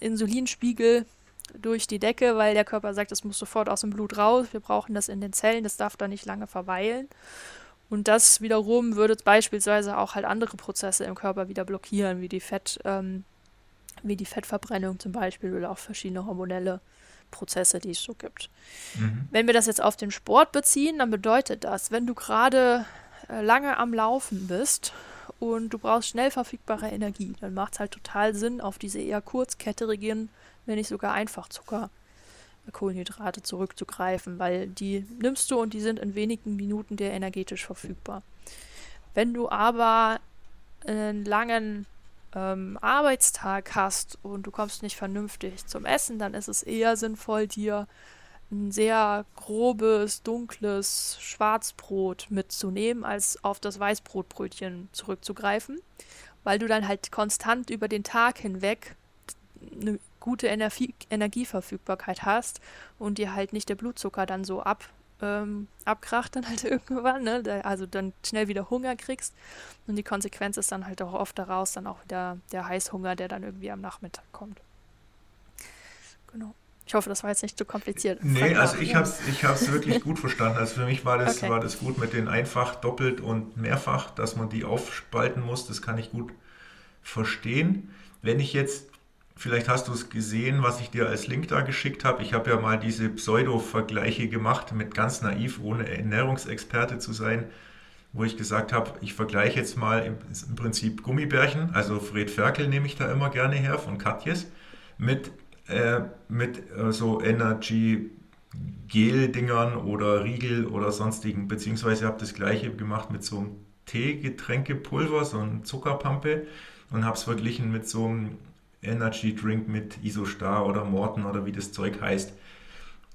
Insulinspiegel durch die Decke, weil der Körper sagt, es muss sofort aus dem Blut raus, wir brauchen das in den Zellen, das darf da nicht lange verweilen. Und das wiederum würde beispielsweise auch halt andere Prozesse im Körper wieder blockieren, wie die Fett, ähm, wie die Fettverbrennung zum Beispiel oder auch verschiedene hormonelle Prozesse, die es so gibt. Mhm. Wenn wir das jetzt auf den Sport beziehen, dann bedeutet das, wenn du gerade äh, lange am Laufen bist und du brauchst schnell verfügbare Energie, dann macht es halt total Sinn, auf diese eher kurzketterigen wenn nicht sogar einfach Zucker, Kohlenhydrate zurückzugreifen, weil die nimmst du und die sind in wenigen Minuten dir energetisch verfügbar. Wenn du aber einen langen ähm, Arbeitstag hast und du kommst nicht vernünftig zum Essen, dann ist es eher sinnvoll, dir ein sehr grobes, dunkles Schwarzbrot mitzunehmen, als auf das Weißbrotbrötchen zurückzugreifen, weil du dann halt konstant über den Tag hinweg eine gute Energie Energieverfügbarkeit hast und dir halt nicht der Blutzucker dann so ab, ähm, abkracht dann halt irgendwann, ne? also dann schnell wieder Hunger kriegst und die Konsequenz ist dann halt auch oft daraus dann auch wieder der Heißhunger, der dann irgendwie am Nachmittag kommt. Genau. Ich hoffe, das war jetzt nicht zu kompliziert. Nee, also ich habe es ich wirklich gut verstanden. Also für mich war das, okay. war das gut mit den einfach, doppelt und mehrfach, dass man die aufspalten muss. Das kann ich gut verstehen. Wenn ich jetzt Vielleicht hast du es gesehen, was ich dir als Link da geschickt habe. Ich habe ja mal diese Pseudo-Vergleiche gemacht, mit ganz naiv, ohne Ernährungsexperte zu sein, wo ich gesagt habe, ich vergleiche jetzt mal im, im Prinzip Gummibärchen, also Fred Ferkel nehme ich da immer gerne her von Katjes, mit, äh, mit äh, so Energy Gel-Dingern oder Riegel oder sonstigen, beziehungsweise habe das gleiche gemacht mit so einem Teegetränkepulver, so einem Zuckerpampe und habe es verglichen mit so einem Energy Drink mit Isostar oder Morten oder wie das Zeug heißt.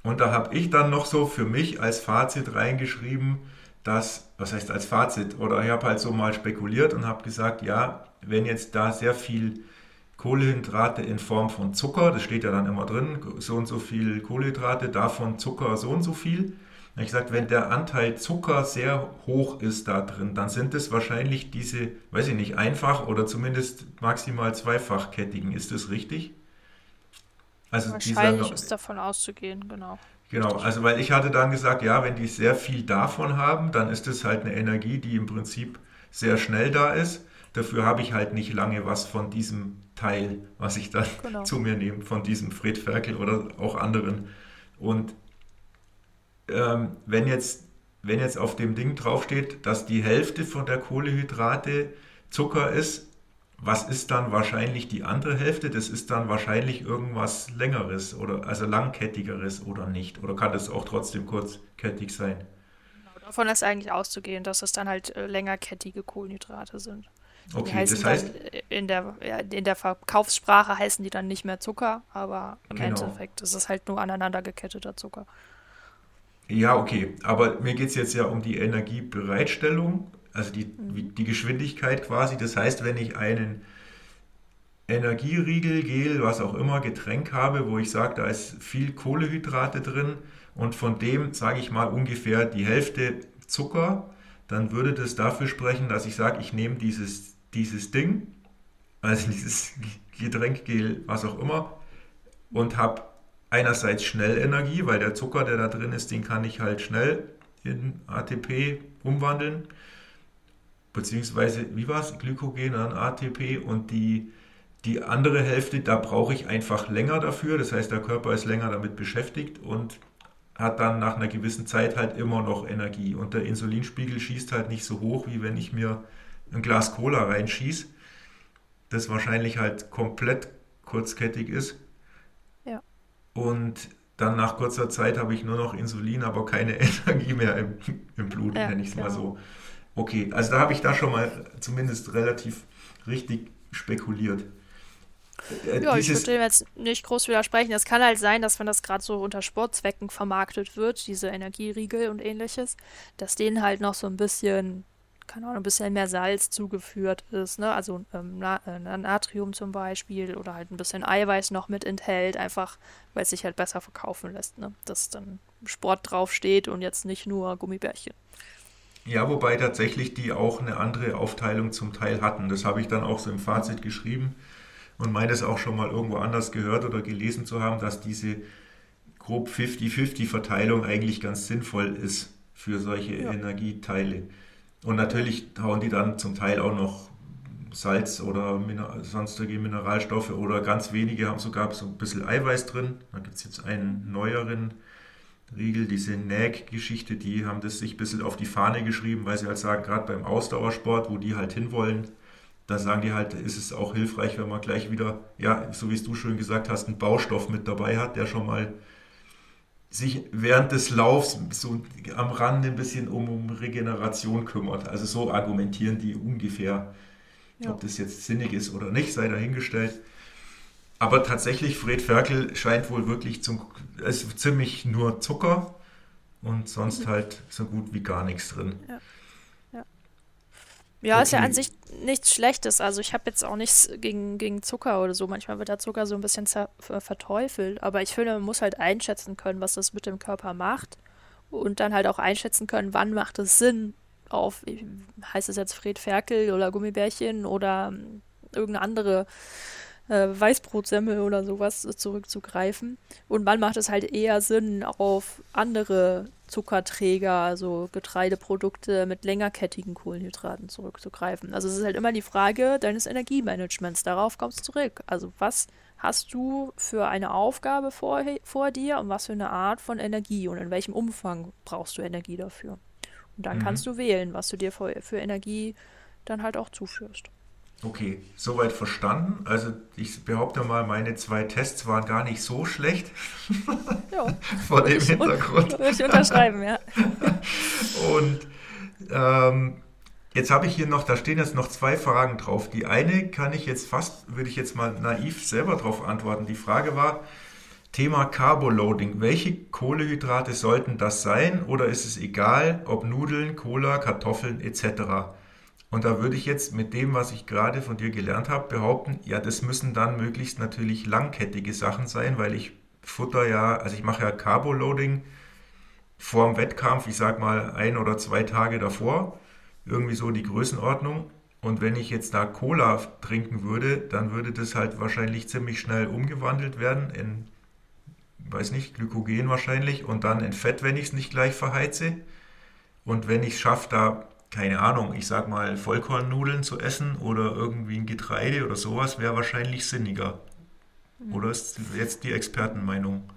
Und da habe ich dann noch so für mich als Fazit reingeschrieben, dass, was heißt als Fazit, oder ich habe halt so mal spekuliert und habe gesagt, ja, wenn jetzt da sehr viel Kohlenhydrate in Form von Zucker, das steht ja dann immer drin, so und so viel Kohlenhydrate, davon Zucker so und so viel, habe ich gesagt, wenn der Anteil Zucker sehr hoch ist da drin, dann sind es wahrscheinlich diese, weiß ich nicht, einfach oder zumindest maximal zweifachkettigen. Ist das richtig? Also wahrscheinlich dieser, ist davon auszugehen, genau. Genau, also weil ich hatte dann gesagt, ja, wenn die sehr viel davon haben, dann ist es halt eine Energie, die im Prinzip sehr schnell da ist. Dafür habe ich halt nicht lange was von diesem Teil, was ich dann genau. zu mir nehme, von diesem Fred Ferkel oder auch anderen. Und ähm, wenn, jetzt, wenn jetzt auf dem Ding draufsteht, dass die Hälfte von der Kohlehydrate Zucker ist, was ist dann wahrscheinlich die andere Hälfte? Das ist dann wahrscheinlich irgendwas längeres oder also langkettigeres oder nicht? Oder kann das auch trotzdem kurzkettig sein? Genau, davon ist eigentlich auszugehen, dass es dann halt äh, längerkettige Kohlenhydrate sind. Okay, das heißt. In der, in der Verkaufssprache heißen die dann nicht mehr Zucker, aber im Genau. Endeffekt ist es halt nur aneinander geketteter Zucker. Ja, okay. Aber mir geht es jetzt ja um die Energiebereitstellung, also die, wie- die Geschwindigkeit quasi. Das heißt, wenn ich einen Energieriegel, Gel, was auch immer, Getränk habe, wo ich sage, da ist viel Kohlehydrate drin und von dem, sage ich mal, ungefähr die Hälfte Zucker, dann würde das dafür sprechen, dass ich sage, ich nehme dieses, dieses Ding, also dieses Getränkgel, was auch immer, und habe einerseits Schnellenergie, weil der Zucker, der da drin ist, den kann ich halt schnell in ATP umwandeln. Beziehungsweise, wie war es? Glykogen an ATP und die, die andere Hälfte, da brauche ich einfach länger dafür. Das heißt, der Körper ist länger damit beschäftigt und hat dann nach einer gewissen Zeit halt immer noch Energie. Und der Insulinspiegel schießt halt nicht so hoch, wie wenn ich mir ein Glas Cola reinschieße, das wahrscheinlich halt komplett kurzkettig ist. Und dann nach kurzer Zeit habe ich nur noch Insulin, aber keine Energie mehr im, im Blut, Ja, nenne ich es mal genau. so. Okay, also da habe ich da schon mal zumindest relativ richtig spekuliert. Äh, Ja, ich würde dem jetzt nicht groß widersprechen. Es kann halt sein, dass wenn das gerade so unter Sportzwecken vermarktet wird, diese Energieriegel und ähnliches, dass denen halt noch so ein bisschen, keine Ahnung, ein bisschen mehr Salz zugeführt ist, ne? Also ähm, Na äh, Natrium zum Beispiel oder halt ein bisschen Eiweiß noch mit enthält, einfach weil es sich halt besser verkaufen lässt, ne? Dass dann Sport draufsteht und jetzt nicht nur Gummibärchen. Ja, wobei tatsächlich die auch eine andere Aufteilung zum Teil hatten. Das habe ich dann auch so im Fazit geschrieben und meine es auch schon mal irgendwo anders gehört oder gelesen zu haben, dass diese grob 50-50 Verteilung eigentlich ganz sinnvoll ist für solche Ja. Energieteile. Und natürlich hauen die dann zum Teil auch noch Salz oder Miner sonstige Mineralstoffe oder ganz wenige haben sogar so ein bisschen Eiweiß drin. Da gibt es jetzt einen neueren Riegel, diese NAG-Geschichte, die haben das sich ein bisschen auf die Fahne geschrieben, weil sie halt sagen, gerade beim Ausdauersport, wo die halt hinwollen, da sagen die halt, ist es auch hilfreich, wenn man gleich wieder, ja, so wie es du schön gesagt hast, einen Baustoff mit dabei hat, der schon mal sich während des Laufs so am Rande ein bisschen um, um Regeneration kümmert. Also so argumentieren die ungefähr. Ja. Ob das jetzt sinnig ist oder nicht, sei dahingestellt. Aber tatsächlich, Fred Ferkel scheint wohl wirklich zum, ist ziemlich nur Zucker und sonst halt so gut wie gar nichts drin. Ja, ist ja an sich nichts Schlechtes. Also ich habe jetzt auch nichts gegen, gegen Zucker oder so. Manchmal wird der Zucker so ein bisschen verteufelt. Aber ich finde, man muss halt einschätzen können, was das mit dem Körper macht. Und dann halt auch einschätzen können, wann macht es Sinn, auf, heißt es jetzt Fred Ferkel oder Gummibärchen oder ähm, irgendeine andere äh, Weißbrotsemmel oder sowas zurückzugreifen. Und wann macht es halt eher Sinn, auf andere Zuckerträger, also Getreideprodukte mit längerkettigen Kohlenhydraten zurückzugreifen. Also es ist halt immer die Frage deines Energiemanagements. Darauf kommst du zurück. Also was hast du für eine Aufgabe vor, vor dir und was für eine Art von Energie und in welchem Umfang brauchst du Energie dafür? Und dann Mhm. kannst du wählen, was du dir für, für Energie dann halt auch zuführst. Okay, soweit verstanden. Also ich behaupte mal, meine zwei Tests waren gar nicht so schlecht Ja, vor dem Hintergrund. würde ich unterschreiben, ja. Und ähm, jetzt habe ich hier noch, da stehen jetzt noch zwei Fragen drauf. Die eine kann ich jetzt fast, würde ich jetzt mal naiv selber drauf antworten. Die Frage war, Thema Carboloading. Welche Kohlehydrate sollten das sein oder ist es egal, ob Nudeln, Cola, Kartoffeln etc.? Und da würde ich jetzt mit dem, was ich gerade von dir gelernt habe, behaupten, ja, das müssen dann möglichst natürlich langkettige Sachen sein, weil ich futter ja, also ich mache ja Carboloading vor dem Wettkampf, ich sag mal ein oder zwei Tage davor, irgendwie so die Größenordnung. Und wenn ich jetzt da Cola trinken würde, dann würde das halt wahrscheinlich ziemlich schnell umgewandelt werden in, weiß nicht, Glykogen wahrscheinlich und dann in Fett, wenn ich es nicht gleich verheize. Und wenn ich es schaffe, da, keine Ahnung, ich sag mal Vollkornnudeln zu essen oder irgendwie ein Getreide oder sowas, wäre wahrscheinlich sinniger. Oder ist jetzt die Expertenmeinung?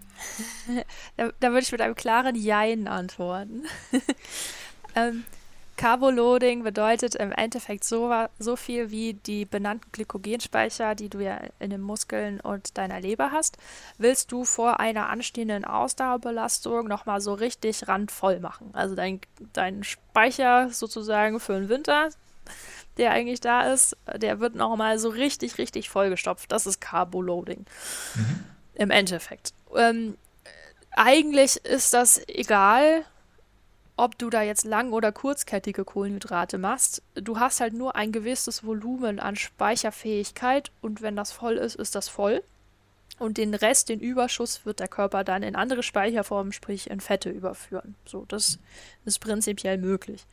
Da, da würde ich mit einem klaren Jein antworten. ähm, Carboloading bedeutet im Endeffekt so, so viel wie die benannten Glykogenspeicher, die du ja in den Muskeln und deiner Leber hast, willst du vor einer anstehenden Ausdauerbelastung nochmal so richtig randvoll machen. Also dein, dein Speicher sozusagen für den Winter, der eigentlich da ist, der wird nochmal so richtig, richtig vollgestopft. Das ist Carboloading. Mhm. Im Endeffekt. Ähm, eigentlich ist das egal, ob du da jetzt lang- oder kurzkettige Kohlenhydrate machst. Du hast halt nur ein gewisses Volumen an Speicherfähigkeit und wenn das voll ist, ist das voll. Und den Rest, den Überschuss, wird der Körper dann in andere Speicherformen, sprich in Fette überführen. So, das ist prinzipiell möglich.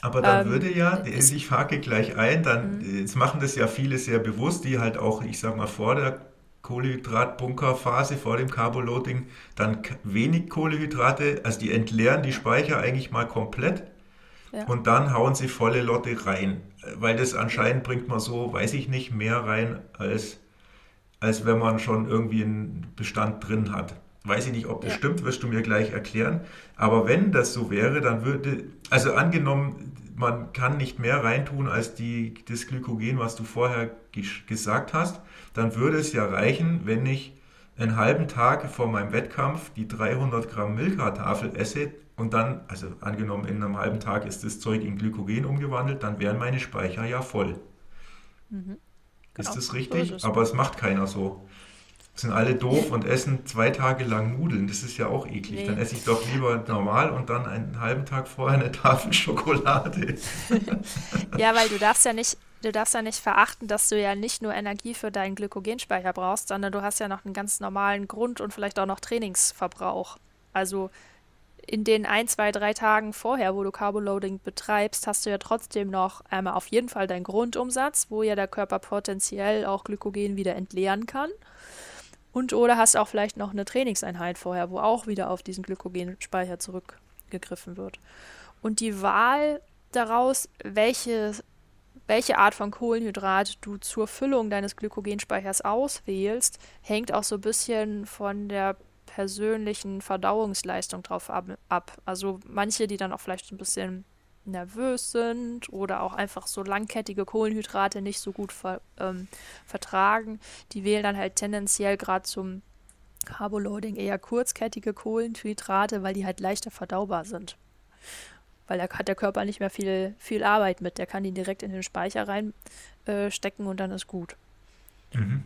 Aber dann ähm, würde ja, ich hake gleich ein, dann mhm. jetzt machen das ja viele sehr bewusst, die halt auch, ich sag mal, vor der Kohlehydratbunkerphase vor dem Carboloading dann wenig Kohlehydrate, also die entleeren die Speicher eigentlich mal komplett ja. und dann hauen sie volle Lotte rein, weil das anscheinend bringt man so, weiß ich nicht, mehr rein als, als wenn man schon irgendwie einen Bestand drin hat. Weiß ich nicht, ob das ja. stimmt, wirst du mir gleich erklären. Aber wenn das so wäre, dann würde, also angenommen, man kann nicht mehr reintun als die, das Glykogen, was du vorher gesagt hast, dann würde es ja reichen, wenn ich einen halben Tag vor meinem Wettkampf die 300 Gramm Milka-Tafel esse und dann, also angenommen in einem halben Tag ist das Zeug in Glykogen umgewandelt, dann wären meine Speicher ja voll. Mhm. Genau. Ist das richtig? So ist Aber es macht keiner so. Sind alle doof und essen zwei Tage lang Nudeln. Das ist ja auch eklig. Nee. Dann esse ich doch lieber normal und dann einen halben Tag vorher eine Tafel Schokolade. ja, weil du darfst ja nicht, du darfst ja nicht verachten, dass du ja nicht nur Energie für deinen Glykogenspeicher brauchst, sondern du hast ja noch einen ganz normalen Grund und vielleicht auch noch Trainingsverbrauch. Also in den ein, zwei, drei Tagen vorher, wo du Carboloading betreibst, hast du ja trotzdem noch einmal auf jeden Fall deinen Grundumsatz, wo ja der Körper potenziell auch Glykogen wieder entleeren kann. Und oder hast auch vielleicht noch eine Trainingseinheit vorher, wo auch wieder auf diesen Glykogenspeicher zurückgegriffen wird. Und die Wahl daraus, welche welche Art von Kohlenhydrat du zur Füllung deines Glykogenspeichers auswählst, hängt auch so ein bisschen von der persönlichen Verdauungsleistung drauf ab. Also manche, die dann auch vielleicht ein bisschen nervös sind oder auch einfach so langkettige Kohlenhydrate nicht so gut ver, ähm, vertragen, die wählen dann halt tendenziell gerade zum Carboloading eher kurzkettige Kohlenhydrate, weil die halt leichter verdaubar sind weil da hat der Körper nicht mehr viel, viel Arbeit mit. Der kann ihn direkt in den Speicher reinstecken äh, und dann ist gut. Mhm.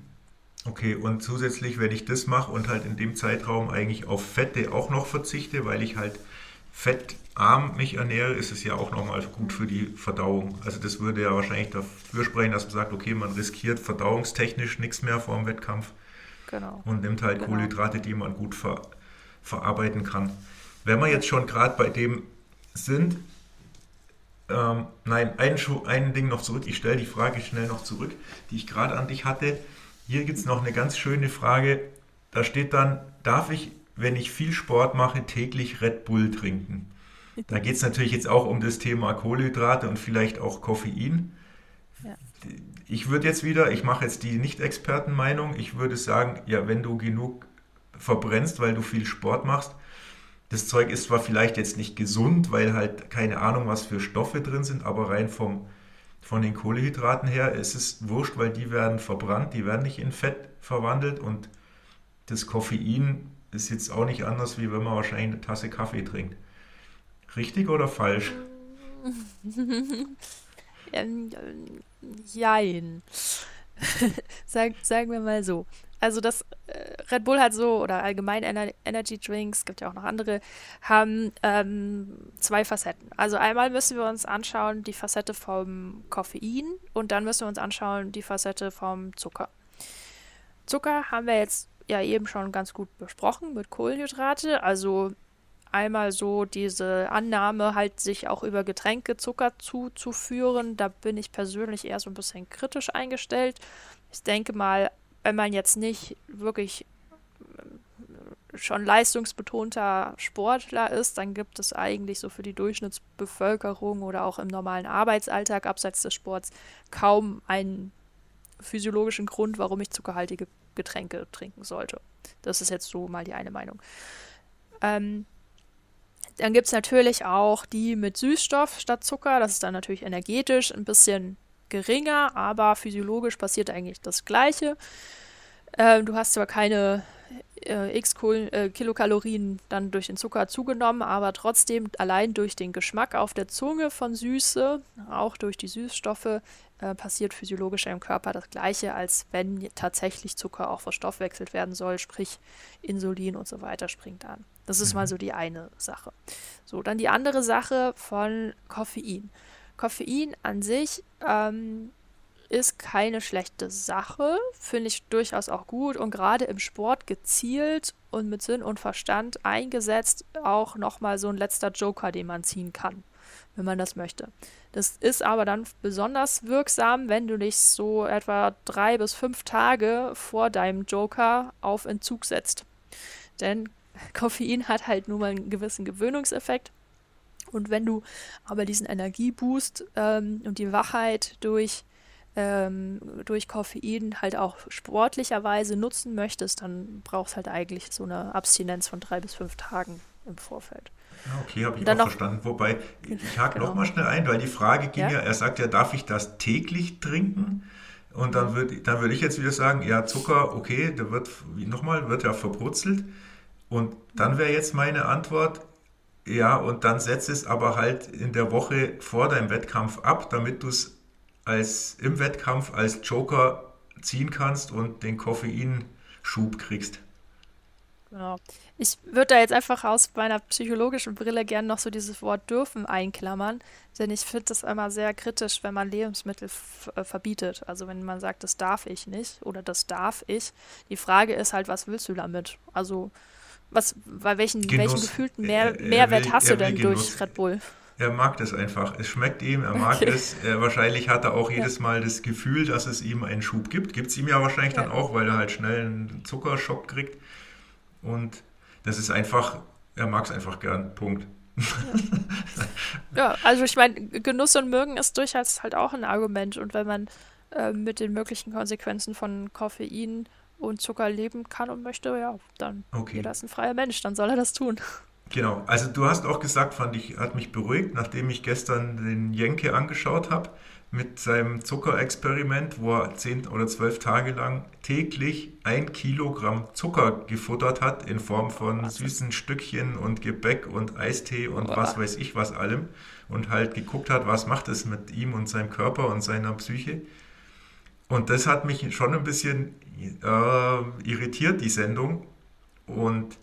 Okay, und zusätzlich, wenn ich das mache und halt in dem Zeitraum eigentlich auf Fette auch noch verzichte, weil ich halt fettarm mich ernähre, ist es ja auch nochmal gut für die Verdauung. Also das würde ja wahrscheinlich dafür sprechen, dass man sagt, okay, man riskiert verdauungstechnisch nichts mehr vor dem Wettkampf genau. und nimmt halt genau. Kohlenhydrate, die man gut ver verarbeiten kann. Wenn man jetzt schon gerade bei dem sind, ähm, nein, ein, ein Ding noch zurück. Ich stelle die Frage schnell noch zurück, die ich gerade an dich hatte. Hier gibt es noch eine ganz schöne Frage. Da steht dann, darf ich, wenn ich viel Sport mache, täglich Red Bull trinken? Da geht es natürlich jetzt auch um das Thema Kohlenhydrate und vielleicht auch Koffein. Ja. Ich würde jetzt wieder, ich mache jetzt die Nicht-Experten-Meinung, ich würde sagen, ja, wenn du genug verbrennst, weil du viel Sport machst, das Zeug ist zwar vielleicht jetzt nicht gesund, weil halt keine Ahnung, was für Stoffe drin sind, aber rein vom, von den Kohlehydraten her ist es wurscht, weil die werden verbrannt, die werden nicht in Fett verwandelt und das Koffein ist jetzt auch nicht anders, wie wenn man wahrscheinlich eine Tasse Kaffee trinkt. Richtig oder falsch? Ähm, jein. Sag, sagen wir mal so also das äh, Red Bull hat so, oder allgemein Ener Energy Drinks, gibt ja auch noch andere, haben ähm, zwei Facetten. Also einmal müssen wir uns anschauen die Facette vom Koffein und dann müssen wir uns anschauen die Facette vom Zucker. Zucker haben wir jetzt ja eben schon ganz gut besprochen mit Kohlenhydrate, also einmal so diese Annahme, halt sich auch über Getränke Zucker zuzuführen. Da bin ich persönlich eher so ein bisschen kritisch eingestellt. Ich denke mal, wenn man jetzt nicht wirklich äh, schon leistungsbetonter Sportler ist, dann gibt es eigentlich so für die Durchschnittsbevölkerung oder auch im normalen Arbeitsalltag abseits des Sports kaum einen physiologischen Grund, warum ich zuckerhaltige Getränke trinken sollte. Das ist jetzt so mal die eine Meinung. Ähm, dann gibt es natürlich auch die mit Süßstoff statt Zucker. Das ist dann natürlich energetisch ein bisschen geringer, aber physiologisch passiert eigentlich das Gleiche. Ähm, du hast zwar keine äh, x äh, Kilokalorien dann durch den Zucker zugenommen, aber trotzdem allein durch den Geschmack auf der Zunge von Süße, auch durch die Süßstoffe, äh, passiert physiologisch im Körper das Gleiche, als wenn tatsächlich Zucker auch verstoffwechselt werden soll, sprich Insulin und so weiter springt an. Das ist mal mhm. so die eine Sache. So, dann die andere Sache von Koffein. Koffein an sich ähm, ist keine schlechte Sache, finde ich durchaus auch gut und gerade im Sport gezielt und mit Sinn und Verstand eingesetzt auch nochmal so ein letzter Joker, den man ziehen kann, wenn man das möchte. Das ist aber dann besonders wirksam, wenn du dich so etwa drei bis fünf Tage vor deinem Joker auf Entzug setzt. Denn Koffein hat halt nur mal einen gewissen Gewöhnungseffekt. Und wenn du aber diesen Energieboost ähm, und die Wachheit durch ähm, durch Koffein halt auch sportlicherweise nutzen möchtest, dann brauchst halt eigentlich so eine Abstinenz von drei bis fünf Tagen im Vorfeld. Okay, habe ich auch noch, verstanden. Wobei, ich hake genau. noch mal schnell ein, weil die Frage ging ja? ja, er sagt ja, darf ich das täglich trinken? Und dann würde dann würd ich jetzt wieder sagen, ja, Zucker, okay, der wird, nochmal, wird ja verbrutzelt. Und dann wäre jetzt meine Antwort, ja, und dann setze es aber halt in der Woche vor deinem Wettkampf ab, damit du es als im Wettkampf als Joker ziehen kannst und den Koffeinschub kriegst. Genau. Ich würde da jetzt einfach aus meiner psychologischen Brille gerne noch so dieses Wort dürfen einklammern, denn ich finde das immer sehr kritisch, wenn man Lebensmittel äh, verbietet. Also wenn man sagt, das darf ich nicht oder das darf ich. Die Frage ist halt, was willst du damit? Also was, bei welchen, welchen gefühlten Mehr, Mehrwert will, hast du denn durch Red Bull? Er mag das einfach. Es schmeckt ihm, er mag okay. es. Er, wahrscheinlich hat er auch ja. jedes Mal das Gefühl, dass es ihm einen Schub gibt. Gibt es ihm ja wahrscheinlich ja. dann auch, weil er halt schnell einen Zuckerschock kriegt. Und das ist einfach, er mag es einfach gern. Punkt. Ja, also ich meine, Genuss und Mögen ist durchaus halt auch ein Argument. Und wenn man äh, mit den möglichen Konsequenzen von Koffein und Zucker leben kann und möchte, ja, dann okay. jeder ist ein freier Mensch, dann soll er das tun. Genau, also du hast auch gesagt, fand ich, hat mich beruhigt, nachdem ich gestern den Jenke angeschaut habe mit seinem Zuckerexperiment, wo er zehn oder zwölf Tage lang täglich ein Kilogramm Zucker gefuttert hat in Form von süßen Stückchen und Gebäck und Eistee und was weiß ich was allem und halt geguckt hat, was macht es mit ihm und seinem Körper und seiner Psyche. Und das hat mich schon ein bisschen äh, irritiert, die Sendung. Und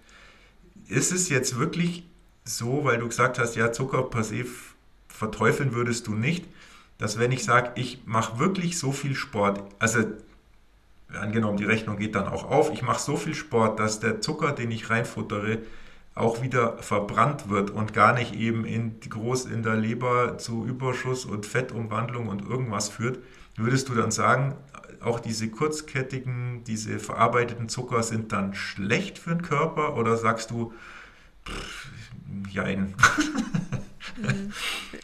ist es jetzt wirklich so, weil du gesagt hast, ja, Zucker per se verteufeln würdest du nicht, dass wenn ich sage, ich mache wirklich so viel Sport, also angenommen, die Rechnung geht dann auch auf, ich mache so viel Sport, dass der Zucker, den ich reinfuttere, auch wieder verbrannt wird und gar nicht eben in, groß in der Leber zu Überschuss und Fettumwandlung und irgendwas führt, würdest du dann sagen, auch diese kurzkettigen, diese verarbeiteten Zucker sind dann schlecht für den Körper oder sagst du, pff, jein?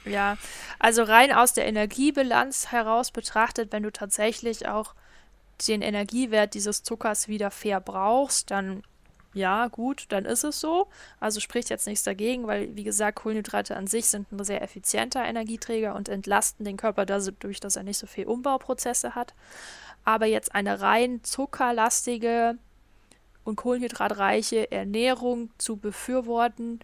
Ja, also rein aus der Energiebilanz heraus betrachtet, wenn du tatsächlich auch den Energiewert dieses Zuckers wieder verbrauchst, dann ja, gut, dann ist es so. Also spricht jetzt nichts dagegen, weil, wie gesagt, Kohlenhydrate an sich sind ein sehr effizienter Energieträger und entlasten den Körper dadurch, dass er nicht so viel Umbauprozesse hat. Aber jetzt eine rein zuckerlastige und kohlenhydratreiche Ernährung zu befürworten,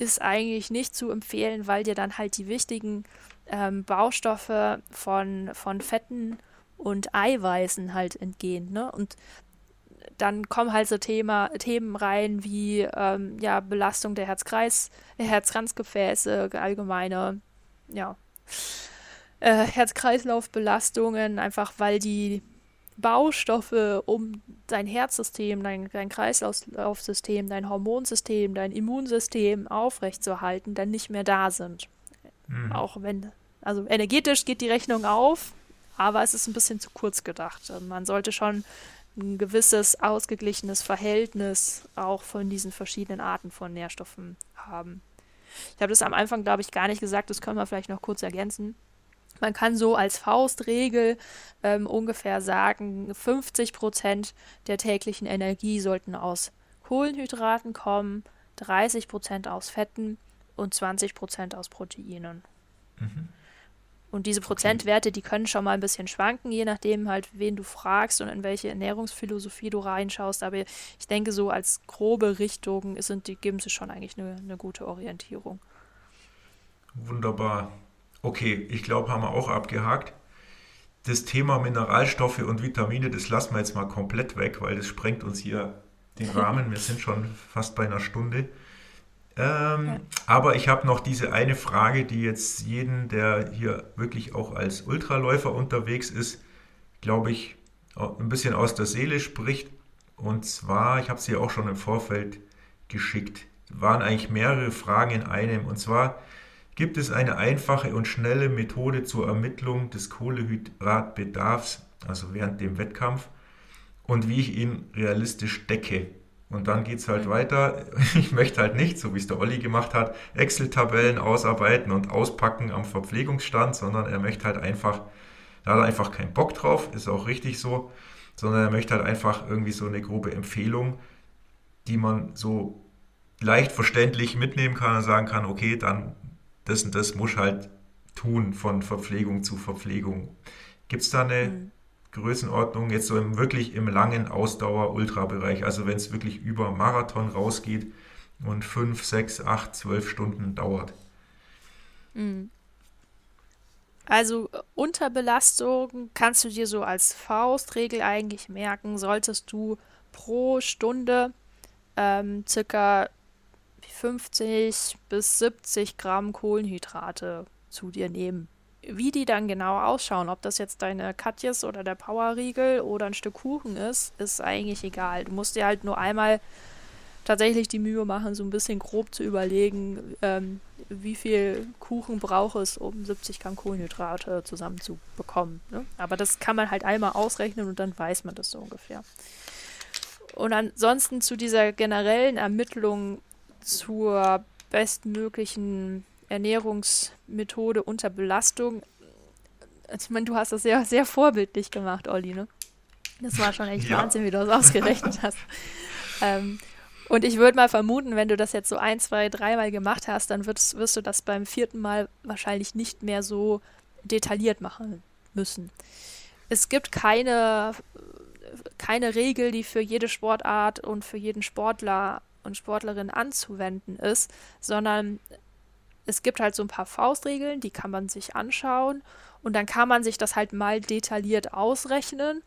ist eigentlich nicht zu empfehlen, weil dir dann halt die wichtigen ähm, Baustoffe von, von Fetten und Eiweißen halt entgehen. Ne? Und dann kommen halt so Thema, Themen rein wie ähm, ja, Belastung der Herzkreis, Herzkranzgefäße, allgemeine ja, äh, Herz-Kreislauf-Belastungen, einfach weil die Baustoffe, um dein Herzsystem, dein, dein Kreislaufsystem, dein Hormonsystem, dein Immunsystem aufrechtzuerhalten, dann nicht mehr da sind. Mhm. Auch wenn, also energetisch geht die Rechnung auf, aber es ist ein bisschen zu kurz gedacht. Also man sollte schon ein gewisses ausgeglichenes Verhältnis auch von diesen verschiedenen Arten von Nährstoffen haben. Ich habe das am Anfang, glaube ich, gar nicht gesagt, das können wir vielleicht noch kurz ergänzen. Man kann so als Faustregel ähm, ungefähr sagen, 50 Prozent der täglichen Energie sollten aus Kohlenhydraten kommen, 30 Prozent aus Fetten und 20 Prozent aus Proteinen. Mhm. Und diese Prozentwerte, die können schon mal ein bisschen schwanken, je nachdem halt, wen du fragst und in welche Ernährungsphilosophie du reinschaust. Aber ich denke, so als grobe Richtung sind die, geben sie schon eigentlich eine, eine gute Orientierung. Wunderbar. Okay, ich glaube, haben wir auch abgehakt. Das Thema Mineralstoffe und Vitamine, das lassen wir jetzt mal komplett weg, weil das sprengt uns hier den Rahmen. Wir sind schon fast bei einer Stunde. Ähm, ja. Aber ich habe noch diese eine Frage, die jetzt jeden, der hier wirklich auch als Ultraläufer unterwegs ist, glaube ich, ein bisschen aus der Seele spricht. Und zwar, ich habe sie auch schon im Vorfeld geschickt, waren eigentlich mehrere Fragen in einem. Und zwar, Gibt es eine einfache und schnelle Methode zur Ermittlung des Kohlehydratbedarfs, also während dem Wettkampf, und wie ich ihn realistisch decke? Und dann geht es halt mhm. weiter. Ich möchte halt nicht, so wie es der Olli gemacht hat, Excel-Tabellen ausarbeiten und auspacken am Verpflegungsstand, sondern er möchte halt einfach, da hat er einfach keinen Bock drauf, ist auch richtig so, sondern er möchte halt einfach irgendwie so eine grobe Empfehlung, die man so leicht verständlich mitnehmen kann und sagen kann, okay, dann das und das muss halt tun von Verpflegung zu Verpflegung. Gibt es da eine mhm. Größenordnung jetzt so im wirklich im langen Ausdauer-Ultra-Bereich, also wenn es wirklich über Marathon rausgeht und 5, 6, 8, 12 Stunden dauert? Mhm. Also Unterbelastung kannst du dir so als Faustregel eigentlich merken, solltest du pro Stunde ähm, circa 50 bis 70 Gramm Kohlenhydrate zu dir nehmen. Wie die dann genau ausschauen, ob das jetzt deine Katjes oder der Powerriegel oder ein Stück Kuchen ist, ist eigentlich egal. Du musst dir halt nur einmal tatsächlich die Mühe machen, so ein bisschen grob zu überlegen, ähm, wie viel Kuchen braucht es, um 70 Gramm Kohlenhydrate zusammenzubekommen. Ne? Aber das kann man halt einmal ausrechnen und dann weiß man das so ungefähr. Und ansonsten zu dieser generellen Ermittlung zur bestmöglichen Ernährungsmethode unter Belastung. Also ich meine, du hast das sehr, sehr vorbildlich gemacht, Olli, ne? Das war schon echt ja. Wahnsinn, wie du das ausgerechnet hast. ähm, und ich würde mal vermuten, wenn du das jetzt so ein, zwei, dreimal gemacht hast, dann wirst, wirst du das beim vierten Mal wahrscheinlich nicht mehr so detailliert machen müssen. Es gibt keine, keine Regel, die für jede Sportart und für jeden Sportler und Sportlerin anzuwenden ist, sondern es gibt halt so ein paar Faustregeln, die kann man sich anschauen und dann kann man sich das halt mal detailliert ausrechnen,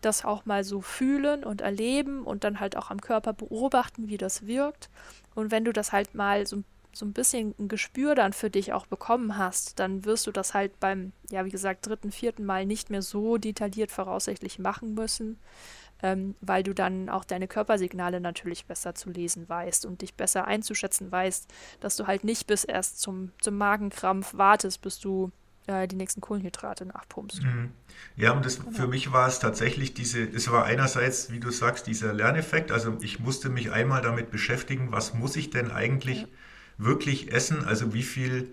das auch mal so fühlen und erleben und dann halt auch am Körper beobachten, wie das wirkt. Und wenn du das halt mal so, so ein bisschen ein Gespür dann für dich auch bekommen hast, dann wirst du das halt beim, ja, wie gesagt, dritten, vierten Mal nicht mehr so detailliert voraussichtlich machen müssen, ähm, weil du dann auch deine Körpersignale natürlich besser zu lesen weißt und dich besser einzuschätzen weißt, dass du halt nicht bis erst zum, zum Magenkrampf wartest, bis du äh, die nächsten Kohlenhydrate nachpumpst. Mhm. Ja, und das, genau. für mich war es tatsächlich diese, es war einerseits, wie du sagst, dieser Lerneffekt, also ich musste mich einmal damit beschäftigen, was muss ich denn eigentlich ja. wirklich essen, also wie viel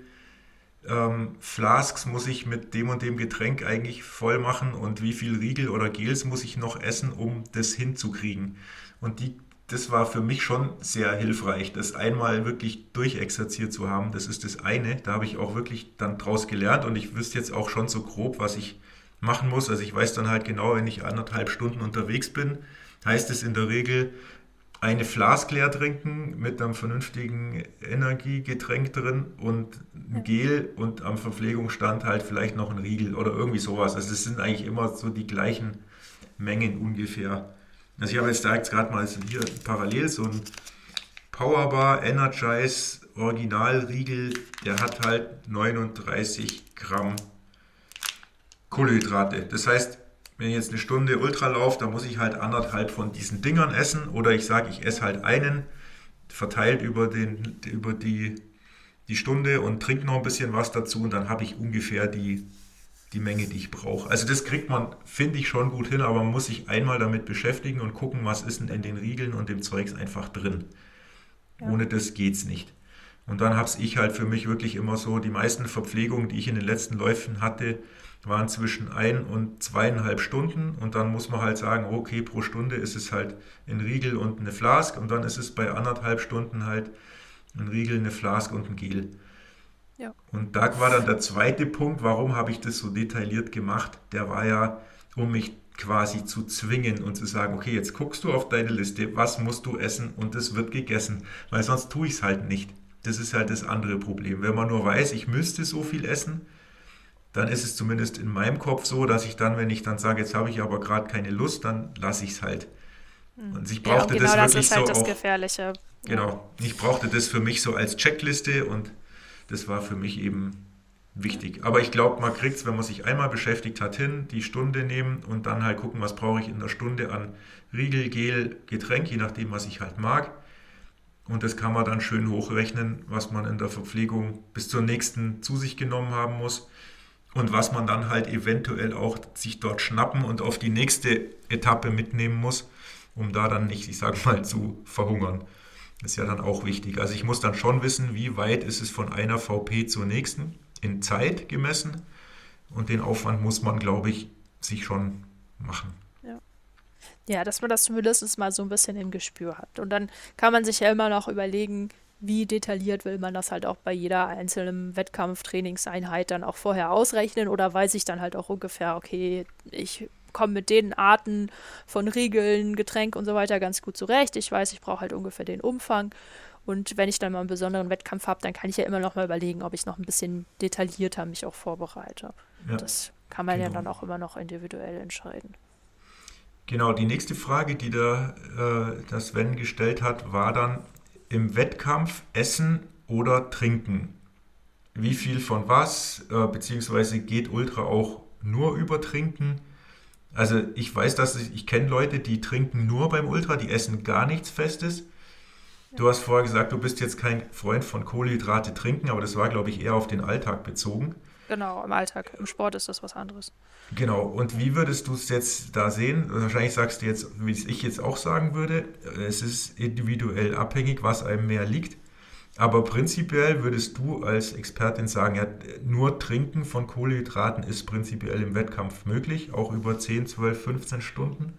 ähm, Flasks muss ich mit dem und dem Getränk eigentlich voll machen und wie viel Riegel oder Gels muss ich noch essen, um das hinzukriegen. Und die, das war für mich schon sehr hilfreich, das einmal wirklich durchexerziert zu haben. Das ist das eine. Da habe ich auch wirklich dann draus gelernt und ich wüsste jetzt auch schon so grob, was ich machen muss. Also ich weiß dann halt genau, wenn ich anderthalb Stunden unterwegs bin, heißt es in der Regel, eine Flask leer trinken mit einem vernünftigen Energiegetränk drin und ein Gel und am Verpflegungsstand halt vielleicht noch ein Riegel oder irgendwie sowas. Also es sind eigentlich immer so die gleichen Mengen ungefähr. Also ich habe jetzt jetzt gerade mal hier parallel so ein Powerbar Energize Original Riegel, der hat halt 39 Gramm Kohlenhydrate. Das heißt, wenn ich jetzt eine Stunde Ultra laufe, dann muss ich halt anderthalb von diesen Dingern essen oder ich sage, ich esse halt einen, verteilt über, den, über die, die Stunde und trinke noch ein bisschen was dazu und dann habe ich ungefähr die, die Menge, die ich brauche. Also das kriegt man, finde ich, schon gut hin, aber man muss sich einmal damit beschäftigen und gucken, was ist denn in den Riegeln und dem Zeugs einfach drin. Ja. Ohne das geht's nicht. Und dann habe ich halt für mich wirklich immer so, die meisten Verpflegungen, die ich in den letzten Läufen hatte, waren zwischen ein und zweieinhalb Stunden und dann muss man halt sagen, okay, pro Stunde ist es halt ein Riegel und eine Flask und dann ist es bei anderthalb Stunden halt ein Riegel, eine Flask und ein Gel. Ja. Und da war dann der zweite Punkt, warum habe ich das so detailliert gemacht? Der war ja, um mich quasi zu zwingen und zu sagen, okay, jetzt guckst du auf deine Liste, was musst du essen und es wird gegessen, weil sonst tue ich es halt nicht. Das ist halt das andere Problem. Wenn man nur weiß, ich müsste so viel essen, dann ist es zumindest in meinem Kopf so, dass ich dann, wenn ich dann sage, jetzt habe ich aber gerade keine Lust, dann lasse ich es halt. Hm. Und ich brauchte ja, und genau das wirklich das ist halt so das auch, Gefährliche. Genau, ich brauchte das für mich so als Checkliste und das war für mich eben wichtig. Aber ich glaube, man kriegt es, wenn man sich einmal beschäftigt hat, hin, die Stunde nehmen und dann halt gucken, was brauche ich in der Stunde an Riegel, Gel, Getränk, je nachdem, was ich halt mag. Und das kann man dann schön hochrechnen, was man in der Verpflegung bis zur nächsten zu sich genommen haben muss und was man dann halt eventuell auch sich dort schnappen und auf die nächste Etappe mitnehmen muss, um da dann nicht, ich sag mal, zu verhungern. Das ist ja dann auch wichtig. Also ich muss dann schon wissen, wie weit ist es von einer VP zur nächsten in Zeit gemessen. Und den Aufwand muss man, glaube ich, sich schon machen. Ja. dass man das zumindest mal so ein bisschen im Gespür hat. Und dann kann man sich ja immer noch überlegen, wie detailliert will man das halt auch bei jeder einzelnen Wettkampftrainingseinheit dann auch vorher ausrechnen oder weiß ich dann halt auch ungefähr, okay, ich komme mit den Arten von Riegeln, Getränk und so weiter ganz gut zurecht. Ich weiß, ich brauche halt ungefähr den Umfang und wenn ich dann mal einen besonderen Wettkampf habe, dann kann ich ja immer noch mal überlegen, ob ich noch ein bisschen detaillierter mich auch vorbereite. Ja, das kann man genau. ja dann auch immer noch individuell entscheiden. Genau, die nächste Frage, die da äh, das Sven gestellt hat, war dann im Wettkampf Essen oder Trinken. Wie viel von was, äh, beziehungsweise geht Ultra auch nur über Trinken? Also ich weiß, dass ich, ich kenne Leute, die trinken nur beim Ultra, die essen gar nichts Festes. Du hast vorher gesagt, du bist jetzt kein Freund von Kohlenhydrate trinken, aber das war, glaube ich, eher auf den Alltag bezogen. Genau, im Alltag. Im Sport ist das was anderes. Genau. Und wie würdest du es jetzt da sehen? Wahrscheinlich sagst du jetzt, wie es ich jetzt auch sagen würde, es ist individuell abhängig, was einem mehr liegt. Aber prinzipiell würdest du als Expertin sagen, ja, nur Trinken von Kohlenhydraten ist prinzipiell im Wettkampf möglich, auch über 10, 12, 15 Stunden?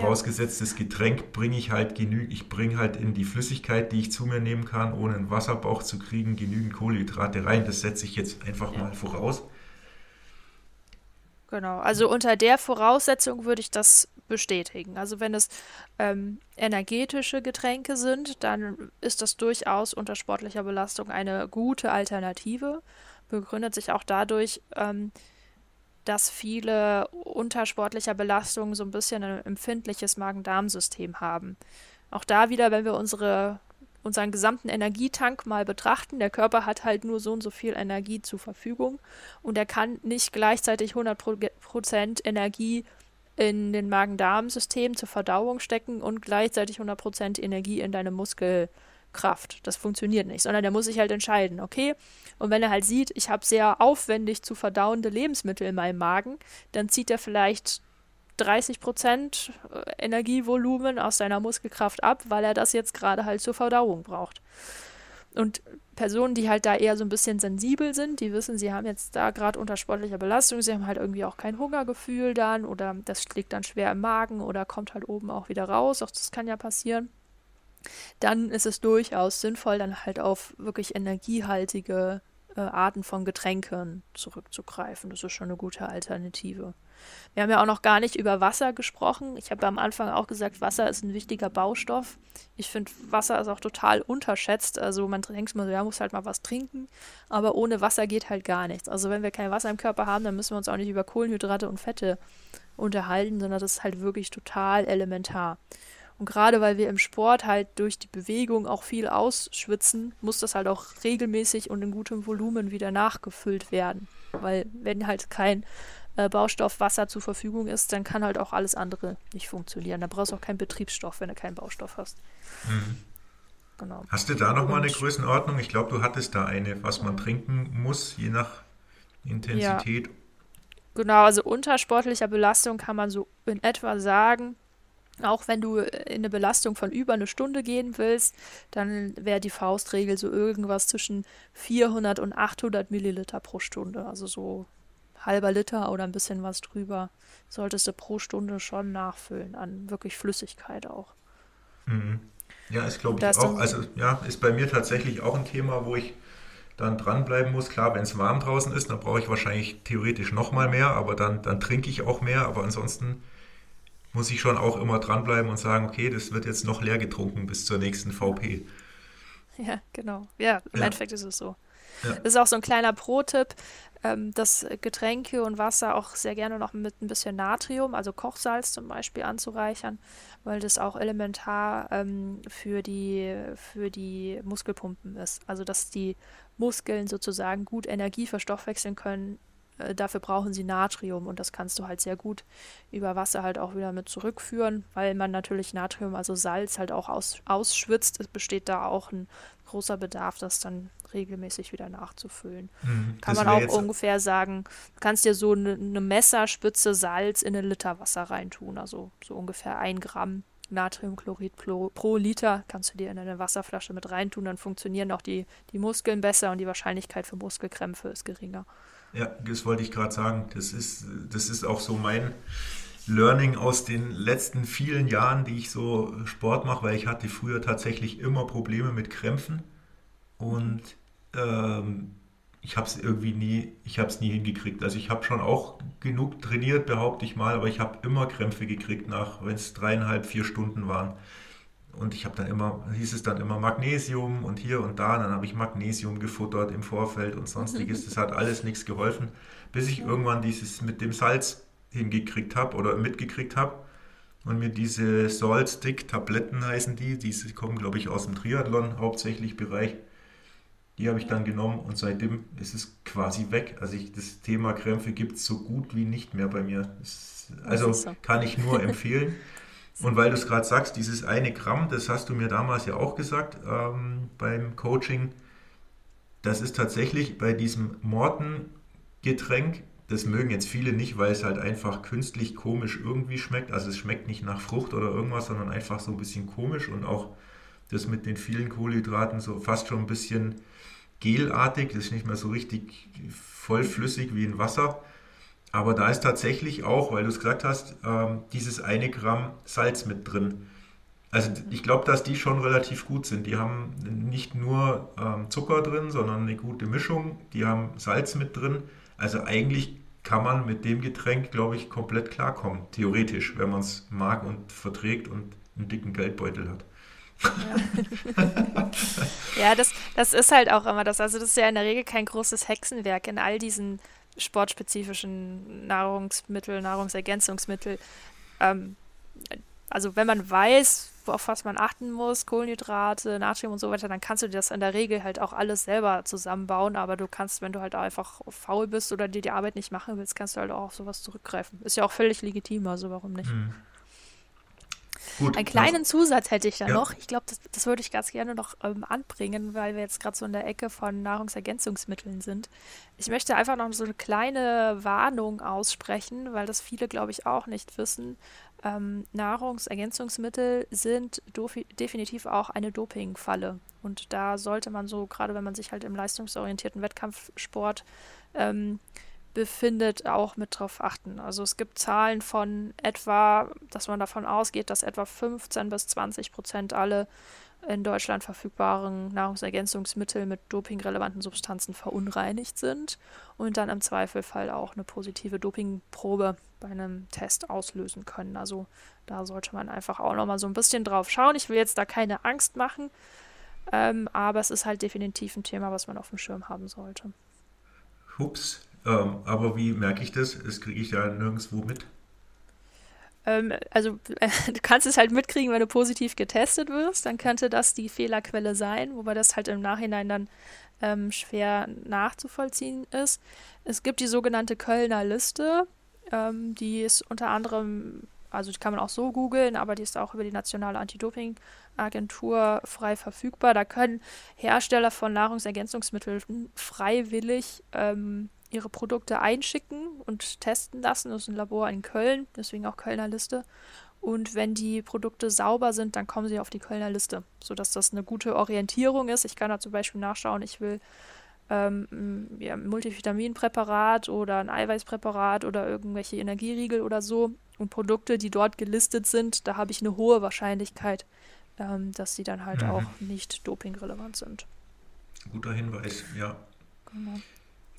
Vorausgesetzt, das Getränk bringe ich halt genügend, ich bringe halt in die Flüssigkeit, die ich zu mir nehmen kann, ohne einen Wasserbauch zu kriegen, genügend Kohlenhydrate rein. Das setze ich jetzt einfach ja. mal voraus. Genau, also unter der Voraussetzung würde ich das bestätigen. Also wenn es ähm, energetische Getränke sind, dann ist das durchaus unter sportlicher Belastung eine gute Alternative. Begründet sich auch dadurch, ähm, dass viele unter sportlicher Belastung so ein bisschen ein empfindliches Magen-Darm-System haben. Auch da wieder, wenn wir unsere, unseren gesamten Energietank mal betrachten, der Körper hat halt nur so und so viel Energie zur Verfügung und er kann nicht gleichzeitig 100% Energie in den Magen-Darm-System zur Verdauung stecken und gleichzeitig 100% Energie in deine Muskel Kraft. Das funktioniert nicht, sondern der muss sich halt entscheiden, okay? Und wenn er halt sieht, ich habe sehr aufwendig zu verdauende Lebensmittel in meinem Magen, dann zieht er vielleicht 30 Prozent äh, Energievolumen aus seiner Muskelkraft ab, weil er das jetzt gerade halt zur Verdauung braucht. Und Personen, die halt da eher so ein bisschen sensibel sind, die wissen, sie haben jetzt da gerade unter sportlicher Belastung, sie haben halt irgendwie auch kein Hungergefühl dann oder das liegt dann schwer im Magen oder kommt halt oben auch wieder raus. Auch das kann ja passieren dann ist es durchaus sinnvoll, dann halt auf wirklich energiehaltige äh, Arten von Getränken zurückzugreifen. Das ist schon eine gute Alternative. Wir haben ja auch noch gar nicht über Wasser gesprochen. Ich habe am Anfang auch gesagt, Wasser ist ein wichtiger Baustoff. Ich finde, Wasser ist auch total unterschätzt. Also man denkt mal so, ja, muss halt mal was trinken. Aber ohne Wasser geht halt gar nichts. Also wenn wir kein Wasser im Körper haben, dann müssen wir uns auch nicht über Kohlenhydrate und Fette unterhalten, sondern das ist halt wirklich total elementar. Und gerade weil wir im Sport halt durch die Bewegung auch viel ausschwitzen, muss das halt auch regelmäßig und in gutem Volumen wieder nachgefüllt werden. Weil wenn halt kein äh, Baustoff Wasser zur Verfügung ist, dann kann halt auch alles andere nicht funktionieren. Da brauchst du auch keinen Betriebsstoff, wenn du keinen Baustoff hast. Mhm. Genau. Hast du da nochmal eine Größenordnung? Ich glaube, du hattest da eine, was man trinken muss, je nach Intensität. Ja. Genau, also unter sportlicher Belastung kann man so in etwa sagen, auch wenn du in eine Belastung von über eine Stunde gehen willst, dann wäre die Faustregel so irgendwas zwischen 400 und 800 Milliliter pro Stunde. Also so halber Liter oder ein bisschen was drüber solltest du pro Stunde schon nachfüllen an wirklich Flüssigkeit auch. Mhm. Ja, ist glaube ich auch, also ja, ist bei mir tatsächlich auch ein Thema, wo ich dann dranbleiben muss. Klar, wenn es warm draußen ist, dann brauche ich wahrscheinlich theoretisch nochmal mehr, aber dann, dann trinke ich auch mehr. Aber ansonsten muss ich schon auch immer dranbleiben und sagen, okay, das wird jetzt noch leer getrunken bis zur nächsten VP. Ja, genau. Ja, im ja. Endeffekt ist es so. Ja. Das ist auch so ein kleiner Pro-Tipp, ähm, dass Getränke und Wasser auch sehr gerne noch mit ein bisschen Natrium, also Kochsalz zum Beispiel, anzureichern, weil das auch elementar ähm, für, die, für die Muskelpumpen ist. Also dass die Muskeln sozusagen gut Energie verstoffwechseln können dafür brauchen sie Natrium und das kannst du halt sehr gut über Wasser halt auch wieder mit zurückführen, weil man natürlich Natrium, also Salz, halt auch aus, ausschwitzt. Es besteht da auch ein großer Bedarf, das dann regelmäßig wieder nachzufüllen. Mhm, Kann man auch ungefähr sagen, du kannst dir so eine, eine Messerspitze Salz in einen Liter Wasser reintun, also so ungefähr ein Gramm Natriumchlorid pro, pro, Liter kannst du dir in eine Wasserflasche mit reintun, dann funktionieren auch die, die Muskeln besser und die Wahrscheinlichkeit für Muskelkrämpfe ist geringer. Ja, das wollte ich gerade sagen. Das ist, das ist auch so mein Learning aus den letzten vielen Jahren, die ich so Sport mache, weil ich hatte früher tatsächlich immer Probleme mit Krämpfen und ähm, ich habe es irgendwie nie, ich habe es nie hingekriegt. Also ich habe schon auch genug trainiert, behaupte ich mal, aber ich habe immer Krämpfe gekriegt nach, wenn es dreieinhalb, vier Stunden waren. Und ich habe dann immer, hieß es dann immer Magnesium und hier und da. Und dann habe ich Magnesium gefuttert im Vorfeld und sonstiges. Das hat alles nichts geholfen, bis ich irgendwann dieses mit dem Salz hingekriegt habe oder mitgekriegt habe. Und mir diese Salt Stick Tabletten heißen die, die kommen glaube ich aus dem Triathlon hauptsächlich Bereich. Die habe ich dann genommen und seitdem ist es quasi weg. Also ich, das Thema Krämpfe gibt es so gut wie nicht mehr bei mir. Das, also so. kann ich nur empfehlen. Und weil du es gerade sagst, dieses eine Gramm, das hast du mir damals ja auch gesagt ähm, beim Coaching, das ist tatsächlich bei diesem Morten-Getränk, das mögen jetzt viele nicht, weil es halt einfach künstlich komisch irgendwie schmeckt. Also es schmeckt nicht nach Frucht oder irgendwas, sondern einfach so ein bisschen komisch und auch das mit den vielen Kohlenhydraten so fast schon ein bisschen gelartig, das ist nicht mehr so richtig vollflüssig wie in Wasser. Aber da ist tatsächlich auch, weil du es gesagt hast, ähm, dieses eine Gramm Salz mit drin. Also ich glaube, dass die schon relativ gut sind. Die haben nicht nur ähm, Zucker drin, sondern eine gute Mischung. Die haben Salz mit drin. Also eigentlich kann man mit dem Getränk, glaube ich, komplett klarkommen. Theoretisch, wenn man es mag und verträgt und einen dicken Geldbeutel hat. Ja, ja das, das ist halt auch immer das. Also das ist ja in der Regel kein großes Hexenwerk in all diesen sportspezifischen Nahrungsmittel, Nahrungsergänzungsmittel. Ähm, also wenn man weiß, auf was man achten muss, Kohlenhydrate, Natrium und so weiter, dann kannst du das in der Regel halt auch alles selber zusammenbauen. Aber du kannst, wenn du halt einfach faul bist oder dir die Arbeit nicht machen willst, kannst du halt auch auf sowas zurückgreifen. Ist ja auch völlig legitim, also warum nicht? Mhm. Gut, Einen kleinen also, Zusatz hätte ich da ja. noch. Ich glaube, das, das, würde ich ganz gerne noch ähm, anbringen, weil wir jetzt gerade so in der Ecke von Nahrungsergänzungsmitteln sind. Ich möchte einfach noch so eine kleine Warnung aussprechen, weil das viele, glaube ich, auch nicht wissen. Ähm, Nahrungsergänzungsmittel sind definitiv auch eine Dopingfalle. Und da sollte man so, gerade wenn man sich halt im leistungsorientierten Wettkampfsport ähm, befindet, auch mit drauf achten. Also es gibt Zahlen von etwa, dass man davon ausgeht, dass etwa 15 bis 20 Prozent alle in Deutschland verfügbaren Nahrungsergänzungsmittel mit dopingrelevanten Substanzen verunreinigt sind und dann im Zweifelfall auch eine positive Dopingprobe bei einem Test auslösen können. Also da sollte man einfach auch nochmal so ein bisschen drauf schauen. Ich will jetzt da keine Angst machen, ähm, aber es ist halt definitiv ein Thema, was man auf dem Schirm haben sollte. Hups, ähm, aber wie merke ich das? Das kriege ich ja nirgendwo mit. Ähm, also du kannst es halt mitkriegen, wenn du positiv getestet wirst, dann könnte das die Fehlerquelle sein, wobei das halt im Nachhinein dann ähm, schwer nachzuvollziehen ist. Es gibt die sogenannte Kölner Liste, ähm, die ist unter anderem, also die kann man auch so googeln, aber die ist auch über die Nationale Anti-Doping-Agentur frei verfügbar. Da können Hersteller von Nahrungsergänzungsmitteln freiwillig ähm, ihre Produkte einschicken und testen lassen. Das ist ein Labor in Köln, deswegen auch Kölner Liste. Und wenn die Produkte sauber sind, dann kommen sie auf die Kölner Liste, sodass das eine gute Orientierung ist. Ich kann da zum Beispiel nachschauen, ich will ähm, ja, ein Multivitaminpräparat oder ein Eiweißpräparat oder irgendwelche Energieriegel oder so. Und Produkte, die dort gelistet sind, da habe ich eine hohe Wahrscheinlichkeit, ähm, dass sie dann halt mhm. auch nicht dopingrelevant sind. Guter Hinweis, ja. Genau.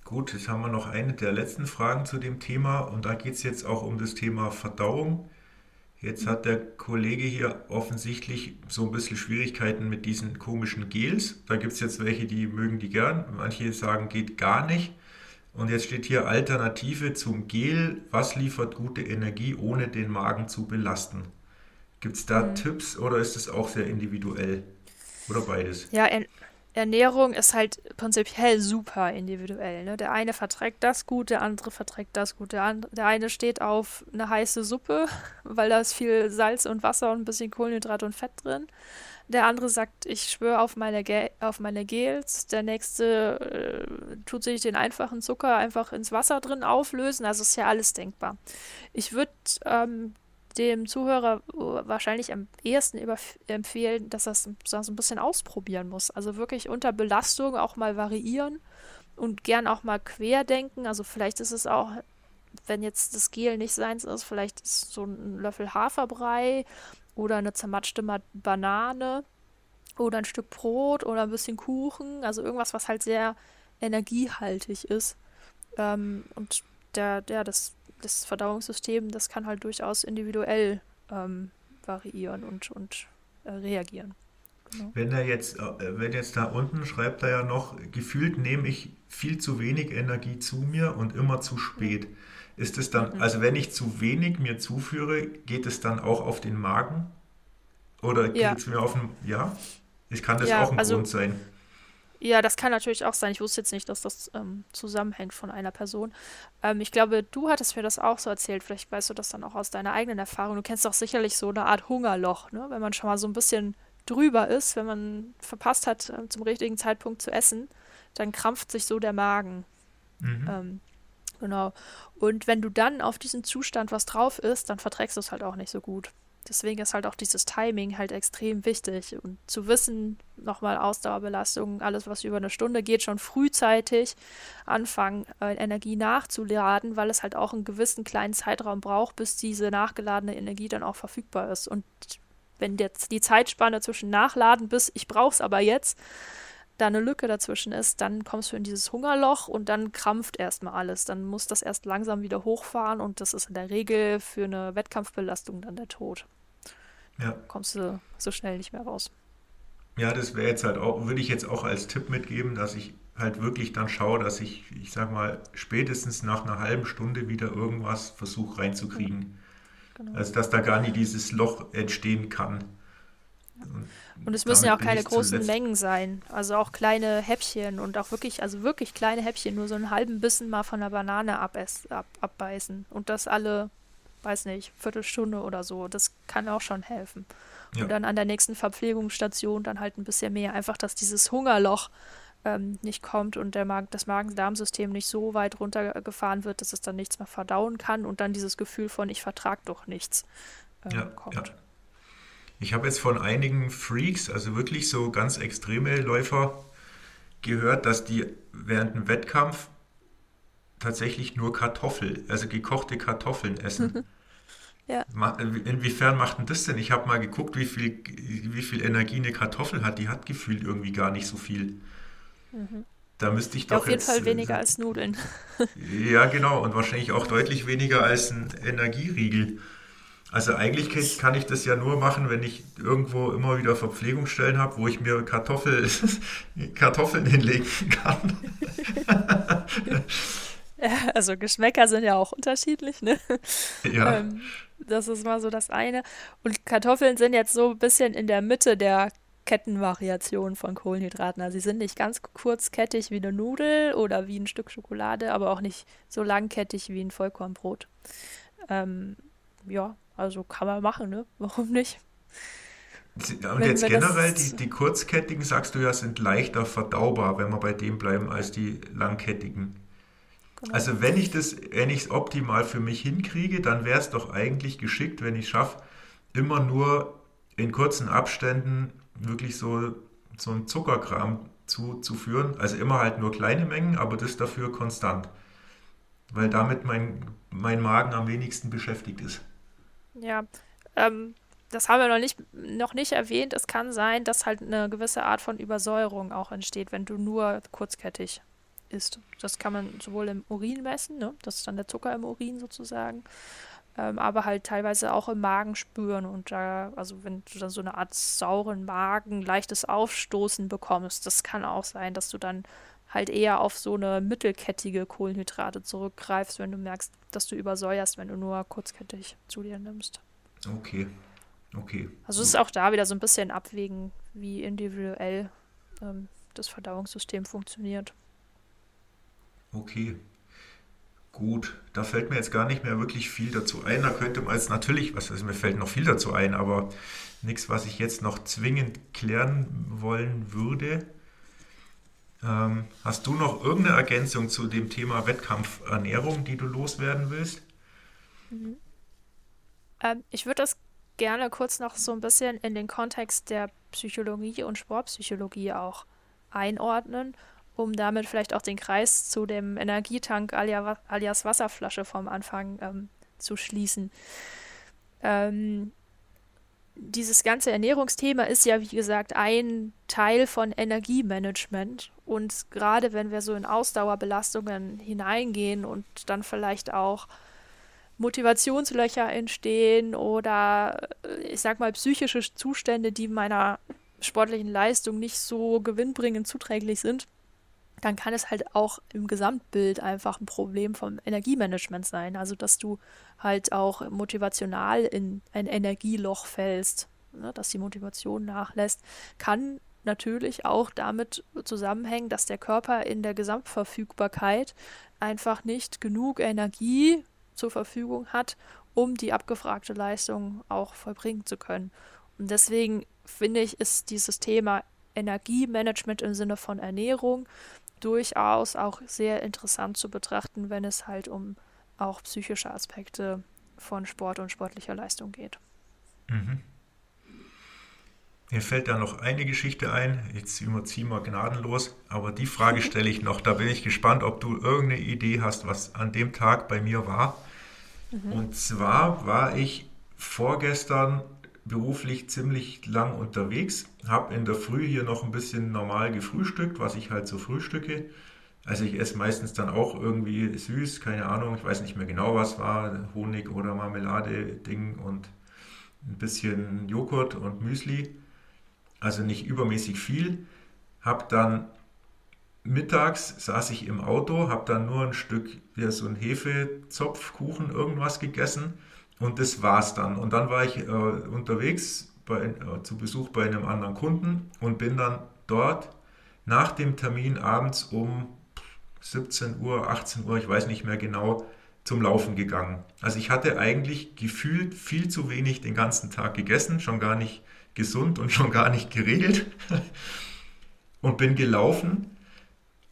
Gut, jetzt haben wir noch eine der letzten Fragen zu dem Thema und da geht es jetzt auch um das Thema Verdauung. Jetzt hat der Kollege hier offensichtlich so ein bisschen Schwierigkeiten mit diesen komischen Gels. Da gibt es jetzt welche, die mögen die gern, manche sagen, geht gar nicht. Und jetzt steht hier Alternative zum Gel. Was liefert gute Energie, ohne den Magen zu belasten? Gibt es da mhm. Tipps oder ist es auch sehr individuell? Oder beides? Ja, Ernährung ist halt prinzipiell super individuell. Ne? Der eine verträgt das gut, der andere verträgt das gut. Der, andere, der eine steht auf eine heiße Suppe, weil da ist viel Salz und Wasser und ein bisschen Kohlenhydrat und Fett drin. Der andere sagt, ich schwöre auf meine, auf meine Gels. Der nächste äh, tut sich den einfachen Zucker einfach ins Wasser drin auflösen. Also ist ja alles denkbar. Ich würde ähm, dem Zuhörer äh, wahrscheinlich am ehesten empfehlen, dass er es so ein bisschen ausprobieren muss. Also wirklich unter Belastung auch mal variieren und gern auch mal querdenken. Also vielleicht ist es auch, wenn jetzt das Gel nicht seins ist, vielleicht ist so ein Löffel Haferbrei oder eine zermatschte Banane oder ein Stück Brot oder ein bisschen Kuchen. Also irgendwas, was halt sehr energiehaltig ist. Ähm, und der, der, das das Verdauungssystem, das kann halt durchaus individuell ähm, variieren und, und äh, reagieren. Genau. Wenn er jetzt, äh, wenn jetzt da unten schreibt er ja noch, gefühlt nehme ich viel zu wenig Energie zu mir und immer zu spät. Ist es dann, mhm. also wenn ich zu wenig mir zuführe, geht es dann auch auf den Magen? Oder geht ja. es mir auf den, ja? Ich kann das ja, auch ein also, Grund sein. Ja, das kann natürlich auch sein. Ich wusste jetzt nicht, dass das ähm, zusammenhängt von einer Person. Ähm, ich glaube, du hattest mir das auch so erzählt. Vielleicht weißt du das dann auch aus deiner eigenen Erfahrung. Du kennst doch sicherlich so eine Art Hungerloch, ne? wenn man schon mal so ein bisschen drüber ist, wenn man verpasst hat, äh, zum richtigen Zeitpunkt zu essen, dann krampft sich so der Magen. Mhm. Ähm, genau. Und wenn du dann auf diesen Zustand was drauf isst, dann verträgst du es halt auch nicht so gut. Deswegen ist halt auch dieses Timing halt extrem wichtig. Und zu wissen, nochmal Ausdauerbelastung, alles, was über eine Stunde geht, schon frühzeitig anfangen, äh, Energie nachzuladen, weil es halt auch einen gewissen kleinen Zeitraum braucht, bis diese nachgeladene Energie dann auch verfügbar ist. Und wenn jetzt die Zeitspanne zwischen Nachladen bis ich brauche es aber jetzt, da eine Lücke dazwischen ist, dann kommst du in dieses Hungerloch und dann krampft erstmal alles. Dann muss das erst langsam wieder hochfahren und das ist in der Regel für eine Wettkampfbelastung dann der Tod. Ja. Kommst du so schnell nicht mehr raus. Ja, das wäre jetzt halt auch, würde ich jetzt auch als Tipp mitgeben, dass ich halt wirklich dann schaue, dass ich, ich sag mal, spätestens nach einer halben Stunde wieder irgendwas versuche reinzukriegen. Genau. Also dass da gar nicht dieses Loch entstehen kann. Und, es müssen ja auch keine großen. Mengen sein. Also auch kleine Häppchen und auch wirklich, also wirklich kleine Häppchen, nur so einen halben Bissen mal von der Banane abess, ab, abbeißen. Und das alle, weiß nicht, Viertelstunde oder so. Das kann auch schon helfen. Ja. Und dann an der nächsten Verpflegungsstation dann halt ein bisschen mehr. Einfach, dass dieses Hungerloch ähm, nicht kommt und der Magen, das Magen-Darm-System nicht so weit runtergefahren wird, dass es dann nichts mehr verdauen kann und dann dieses Gefühl von ich vertrag doch nichts ähm, ja, kommt. Ja. Ich habe jetzt von einigen Freaks, also wirklich so ganz extreme Läufer, gehört, dass die während dem Wettkampf tatsächlich nur Kartoffel, also gekochte Kartoffeln essen. ja. Inwiefern macht denn das denn? Ich habe mal geguckt, wie viel, wie viel Energie eine Kartoffel hat. Die hat gefühlt irgendwie gar nicht so viel. Mhm. Da müsste ich doch. Auf jeden jetzt, Fall weniger äh, als Nudeln. ja, genau. Und wahrscheinlich auch deutlich weniger als ein Energieriegel. Also eigentlich kann ich das ja nur machen, wenn ich irgendwo immer wieder Verpflegungsstellen habe, wo ich mir Kartoffel, Kartoffeln hinlegen kann. ja, also Geschmäcker sind ja auch unterschiedlich, ne? Ja. Ähm, das ist mal so das eine. Und Kartoffeln sind jetzt so ein bisschen in der Mitte der Kettenvariation von Kohlenhydraten. Also sie sind nicht ganz kurzkettig wie eine Nudel oder wie ein Stück Schokolade, aber auch nicht so langkettig wie ein Vollkornbrot. Ähm, ja, also kann man machen, ne? Warum nicht? Und wenn, jetzt generell, die, die kurzkettigen, sagst du ja, sind leichter verdaubar, wenn wir bei dem bleiben, als die langkettigen. Genau. Also wenn ich das, wenn ich es optimal für mich hinkriege, dann wäre es doch eigentlich geschickt, wenn ich schaffe, immer nur in kurzen Abständen wirklich so, so ein Zuckerkram zuzuführen. Also immer halt nur kleine Mengen, aber das dafür konstant. Weil damit mein, mein Magen am wenigsten beschäftigt ist. Ja, ähm, das haben wir noch nicht, noch nicht erwähnt. Es kann sein, dass halt eine gewisse Art von Übersäuerung auch entsteht, wenn du nur kurzkettig isst. Das kann man sowohl im Urin messen, ne? das ist dann der Zucker im Urin sozusagen, ähm, aber halt teilweise auch im Magen spüren. Und da, also wenn du dann so eine Art sauren Magen, leichtes Aufstoßen bekommst, das kann auch sein, dass du dann halt eher auf so eine mittelkettige Kohlenhydrate zurückgreifst, wenn du merkst, dass du übersäuerst, wenn du nur kurzkettig zu dir nimmst. Okay. Okay. Also es ist auch da wieder so ein bisschen abwägen, wie individuell ähm, das Verdauungssystem funktioniert. Okay. Gut, da fällt mir jetzt gar nicht mehr wirklich viel dazu ein. Da könnte man jetzt natürlich, was also mir fällt noch viel dazu ein, aber nichts, was ich jetzt noch zwingend klären wollen würde. Ähm, hast du noch irgendeine Ergänzung zu dem Thema Wettkampfernährung, die du loswerden willst? Mhm. Ähm, ich würde das gerne kurz noch so ein bisschen in den Kontext der Psychologie und Sportpsychologie auch einordnen um damit vielleicht auch den Kreis zu dem Energietank alias Wasserflasche vom Anfang ähm, zu schließen. Ähm, dieses ganze Ernährungsthema ist ja, wie gesagt, ein Teil von Energiemanagement. Und gerade wenn wir so in Ausdauerbelastungen hineingehen und dann vielleicht auch Motivationslöcher entstehen oder äh, ich sag mal psychische Zustände, die meiner sportlichen Leistung nicht so gewinnbringend zuträglich sind, dann kann es halt auch im Gesamtbild einfach ein Problem vom Energiemanagement sein. Also, dass du halt auch motivational in ein Energieloch fällst, ne, dass die Motivation nachlässt, kann natürlich auch damit zusammenhängen, dass der Körper in der Gesamtverfügbarkeit einfach nicht genug Energie zur Verfügung hat, um die abgefragte Leistung auch vollbringen zu können. Und deswegen finde ich, ist dieses Thema Energiemanagement im Sinne von Ernährung durchaus auch sehr interessant zu betrachten, wenn es halt um auch psychische Aspekte von Sport und sportlicher Leistung geht. Mhm. Mir fällt da noch eine Geschichte ein, jetzt überziehen wir gnadenlos, aber die Frage stelle ich noch, da bin ich gespannt, ob du irgendeine Idee hast, was an dem Tag bei mir war. Mhm. Und zwar war ich vorgestern beruflich ziemlich lang unterwegs, habe in der Früh hier noch ein bisschen normal gefrühstückt, was ich halt so frühstücke. Also ich esse meistens dann auch irgendwie süß, keine Ahnung, ich weiß nicht mehr genau, was war, Honig oder Marmelade-Ding und ein bisschen Joghurt und Müsli. Also nicht übermäßig viel. Hab dann mittags saß ich im Auto, habe dann nur ein Stück, ja, so ein Hefezopfkuchen irgendwas gegessen und das war's dann. Und dann war ich äh, unterwegs bei, äh, zu Besuch bei einem anderen Kunden und bin dann dort nach dem Termin abends um 17 Uhr, 18 Uhr, ich weiß nicht mehr genau, zum Laufen gegangen. Also ich hatte eigentlich gefühlt viel zu wenig den ganzen Tag gegessen, schon gar nicht gesund und schon gar nicht geregelt und bin gelaufen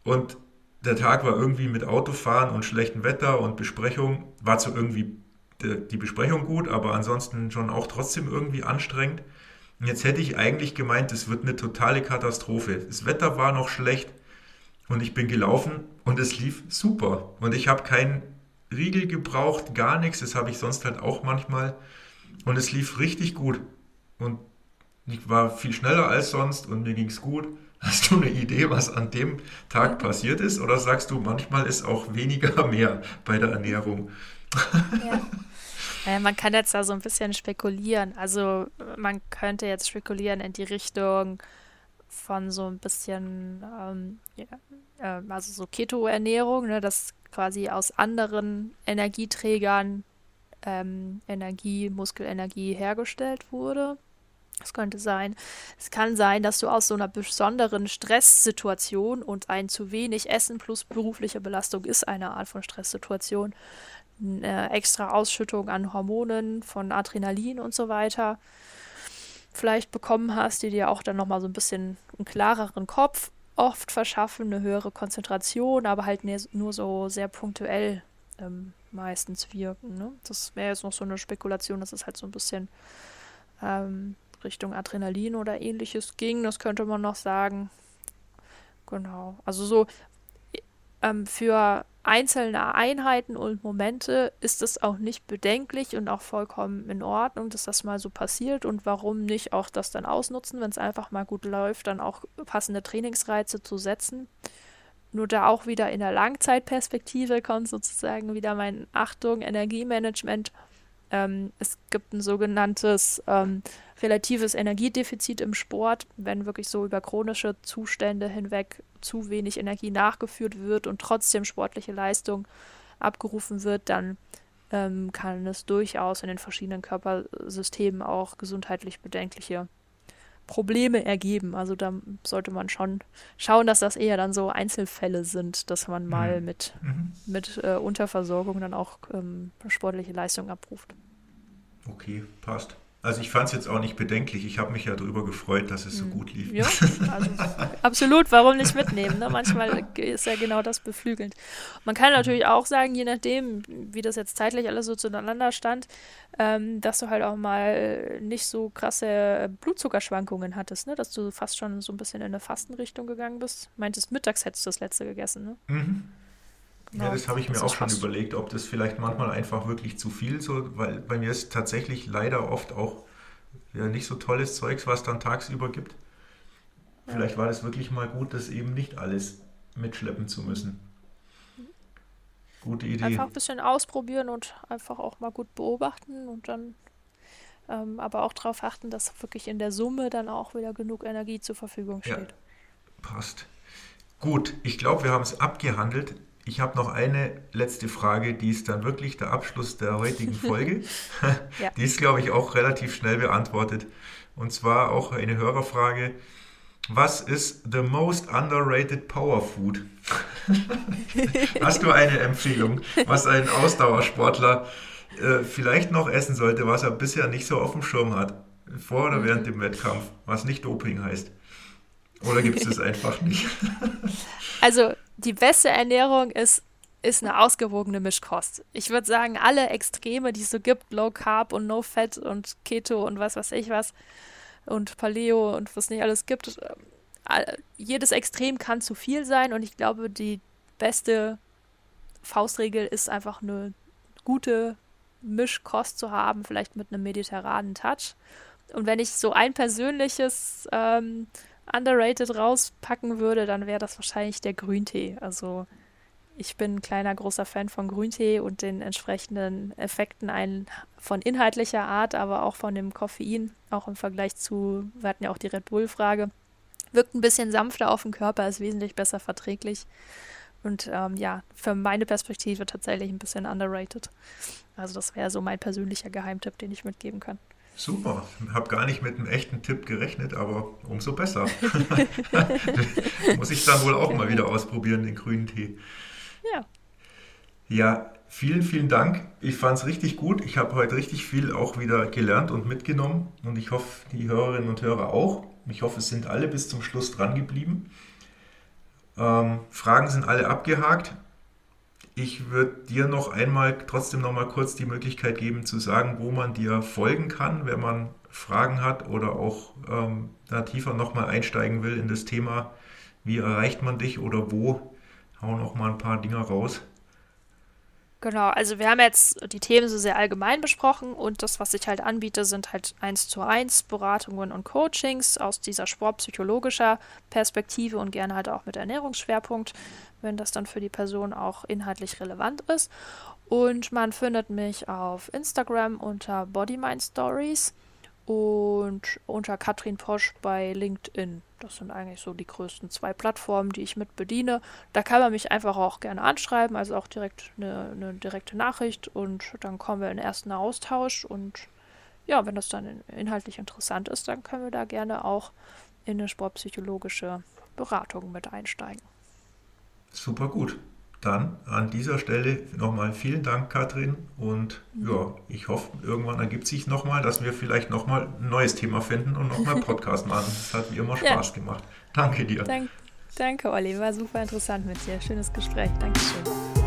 und der Tag war irgendwie mit Autofahren und schlechtem Wetter und Besprechung, war so irgendwie die Besprechung gut, aber ansonsten schon auch trotzdem irgendwie anstrengend. Und jetzt hätte ich eigentlich gemeint, es wird eine totale Katastrophe. Das Wetter war noch schlecht und ich bin gelaufen und es lief super. Und ich habe keinen Riegel gebraucht, gar nichts. Das habe ich sonst halt auch manchmal. Und es lief richtig gut. Und ich war viel schneller als sonst und mir ging es gut. Hast du eine Idee, was an dem Tag passiert ist? Oder sagst du, manchmal ist auch weniger mehr bei der Ernährung? Ja. Äh, man kann jetzt da so ein bisschen spekulieren. Also man könnte jetzt spekulieren in die Richtung von so ein bisschen, ähm, ja, äh, also so Keto-Ernährung, ne, dass quasi aus anderen Energieträgern ähm, Energie, Muskelenergie hergestellt wurde. Das könnte sein. Es kann sein, dass du aus so einer besonderen Stresssituation und ein zu wenig Essen plus berufliche Belastung ist eine Art von Stresssituation, eine extra Ausschüttung an Hormonen, von Adrenalin und so weiter vielleicht bekommen hast, die dir auch dann nochmal so ein bisschen einen klareren Kopf oft verschaffen, eine höhere Konzentration, aber halt nur so sehr punktuell ähm, meistens wirken. Ne? Das wäre jetzt noch so eine Spekulation, dass es halt so ein bisschen ähm, Richtung Adrenalin oder ähnliches ging. Das könnte man noch sagen. Genau. Also so ähm, für einzelne Einheiten und Momente ist es auch nicht bedenklich und auch vollkommen in Ordnung, dass das mal so passiert und warum nicht auch das dann ausnutzen, wenn es einfach mal gut läuft, dann auch passende Trainingsreize zu setzen. Nur da auch wieder in der Langzeitperspektive kommt sozusagen wieder mein Achtung, Energiemanagement. Ähm, es gibt ein sogenanntes ähm, relatives Energiedefizit im Sport, wenn wirklich so über chronische Zustände hinweg zu wenig Energie nachgeführt wird und trotzdem sportliche Leistung abgerufen wird, dann ähm, kann es durchaus in den verschiedenen Körpersystemen auch gesundheitlich bedenkliche Probleme ergeben. Also da sollte man schon schauen, dass das eher dann so Einzelfälle sind, dass man mal mhm. mit, mhm. mit äh, Unterversorgung dann auch ähm, sportliche Leistung abruft. Okay, passt. Also ich fand es jetzt auch nicht bedenklich. Ich habe mich ja darüber gefreut, dass es so hm. gut lief. Ja, also absolut. Warum nicht mitnehmen? Ne? Manchmal ist ja genau das beflügelnd. Man kann natürlich auch sagen, je nachdem, wie das jetzt zeitlich alles so zueinander stand, ähm, dass du halt auch mal nicht so krasse Blutzuckerschwankungen hattest, ne? dass du fast schon so ein bisschen in eine Fastenrichtung gegangen bist. Meintest, mittags hättest du das letzte gegessen, ne? Mhm. Ja, das habe ich mir auch schon überlegt, ob das vielleicht manchmal einfach wirklich zu viel so, weil bei mir ist tatsächlich leider oft auch ja, nicht so tolles Zeugs, was dann tagsüber gibt. Vielleicht war das wirklich mal gut, das eben nicht alles mitschleppen zu müssen. Gute Idee. Einfach ein bisschen ausprobieren und einfach auch mal gut beobachten und dann ähm, aber auch darauf achten, dass wirklich in der Summe dann auch wieder genug Energie zur Verfügung steht. Ja, passt. Gut, ich glaube, wir haben es abgehandelt. Ich habe noch eine letzte Frage, die ist dann wirklich der Abschluss der heutigen Folge. ja. Die ist, glaube ich, auch relativ schnell beantwortet. Und zwar auch eine Hörerfrage. Was ist the most underrated power food? Hast du eine Empfehlung, was ein Ausdauersportler äh, vielleicht noch essen sollte, was er bisher nicht so auf dem Schirm hat? Vor oder während dem Wettkampf, was nicht Doping heißt? Oder gibt es das einfach nicht? also die beste Ernährung ist, ist eine ausgewogene Mischkost. Ich würde sagen, alle Extreme, die es so gibt, Low Carb und No Fat und Keto und was weiß ich was und Paleo und was nicht alles gibt, äh, jedes Extrem kann zu viel sein und ich glaube, die beste Faustregel ist einfach eine gute Mischkost zu haben, vielleicht mit einem mediterranen Touch. Und wenn ich so ein persönliches ähm, underrated rauspacken würde, dann wäre das wahrscheinlich der Grüntee. Also ich bin ein kleiner, großer Fan von Grüntee und den entsprechenden Effekten ein, von inhaltlicher Art, aber auch von dem Koffein, auch im Vergleich zu, wir hatten ja auch die Red Bull-Frage, wirkt ein bisschen sanfter auf den Körper, ist wesentlich besser verträglich. Und ähm, ja, für meine Perspektive tatsächlich ein bisschen underrated. Also das wäre so mein persönlicher Geheimtipp, den ich mitgeben kann. Super, habe gar nicht mit einem echten Tipp gerechnet, aber umso besser. Muss ich dann wohl auch mal wieder ausprobieren, den grünen Tee. Ja. Ja, vielen, vielen Dank. Ich fand es richtig gut. Ich habe heute richtig viel auch wieder gelernt und mitgenommen und ich hoffe, die Hörerinnen und Hörer auch. Ich hoffe, es sind alle bis zum Schluss dran geblieben. Ähm, Fragen sind alle abgehakt. Ich würde dir noch einmal trotzdem noch mal kurz die Möglichkeit geben zu sagen, wo man dir folgen kann, wenn man Fragen hat oder auch ähm, da tiefer noch mal einsteigen will in das Thema. Wie erreicht man dich oder wo? Hau noch mal ein paar Dinger raus. Genau, also wir haben jetzt die Themen so sehr allgemein besprochen und das, was ich halt anbiete, sind halt eins zu eins Beratungen und Coachings aus dieser sportpsychologischer Perspektive und gerne halt auch mit Ernährungsschwerpunkt, wenn das dann für die Person auch inhaltlich relevant ist. Und man findet mich auf Instagram unter Body Mind Stories und unter Katrin Posch bei LinkedIn. Das sind eigentlich so die größten zwei Plattformen, die ich mit bediene. Da kann man mich einfach auch gerne anschreiben, also auch direkt eine, eine direkte Nachricht und dann kommen wir in den ersten Austausch und ja, wenn das dann inhaltlich interessant ist, dann können wir da gerne auch in eine sportpsychologische Beratung mit einsteigen. Super gut. Dann an dieser Stelle nochmal vielen Dank, Katrin. Und mhm. ja, ich hoffe, irgendwann ergibt sich nochmal, dass wir vielleicht nochmal ein neues Thema finden und nochmal Podcast machen. Das hat mir immer Spaß ja. gemacht. Danke dir. Dank, danke, Olli. War super interessant mit dir. Schönes Gespräch. Dankeschön.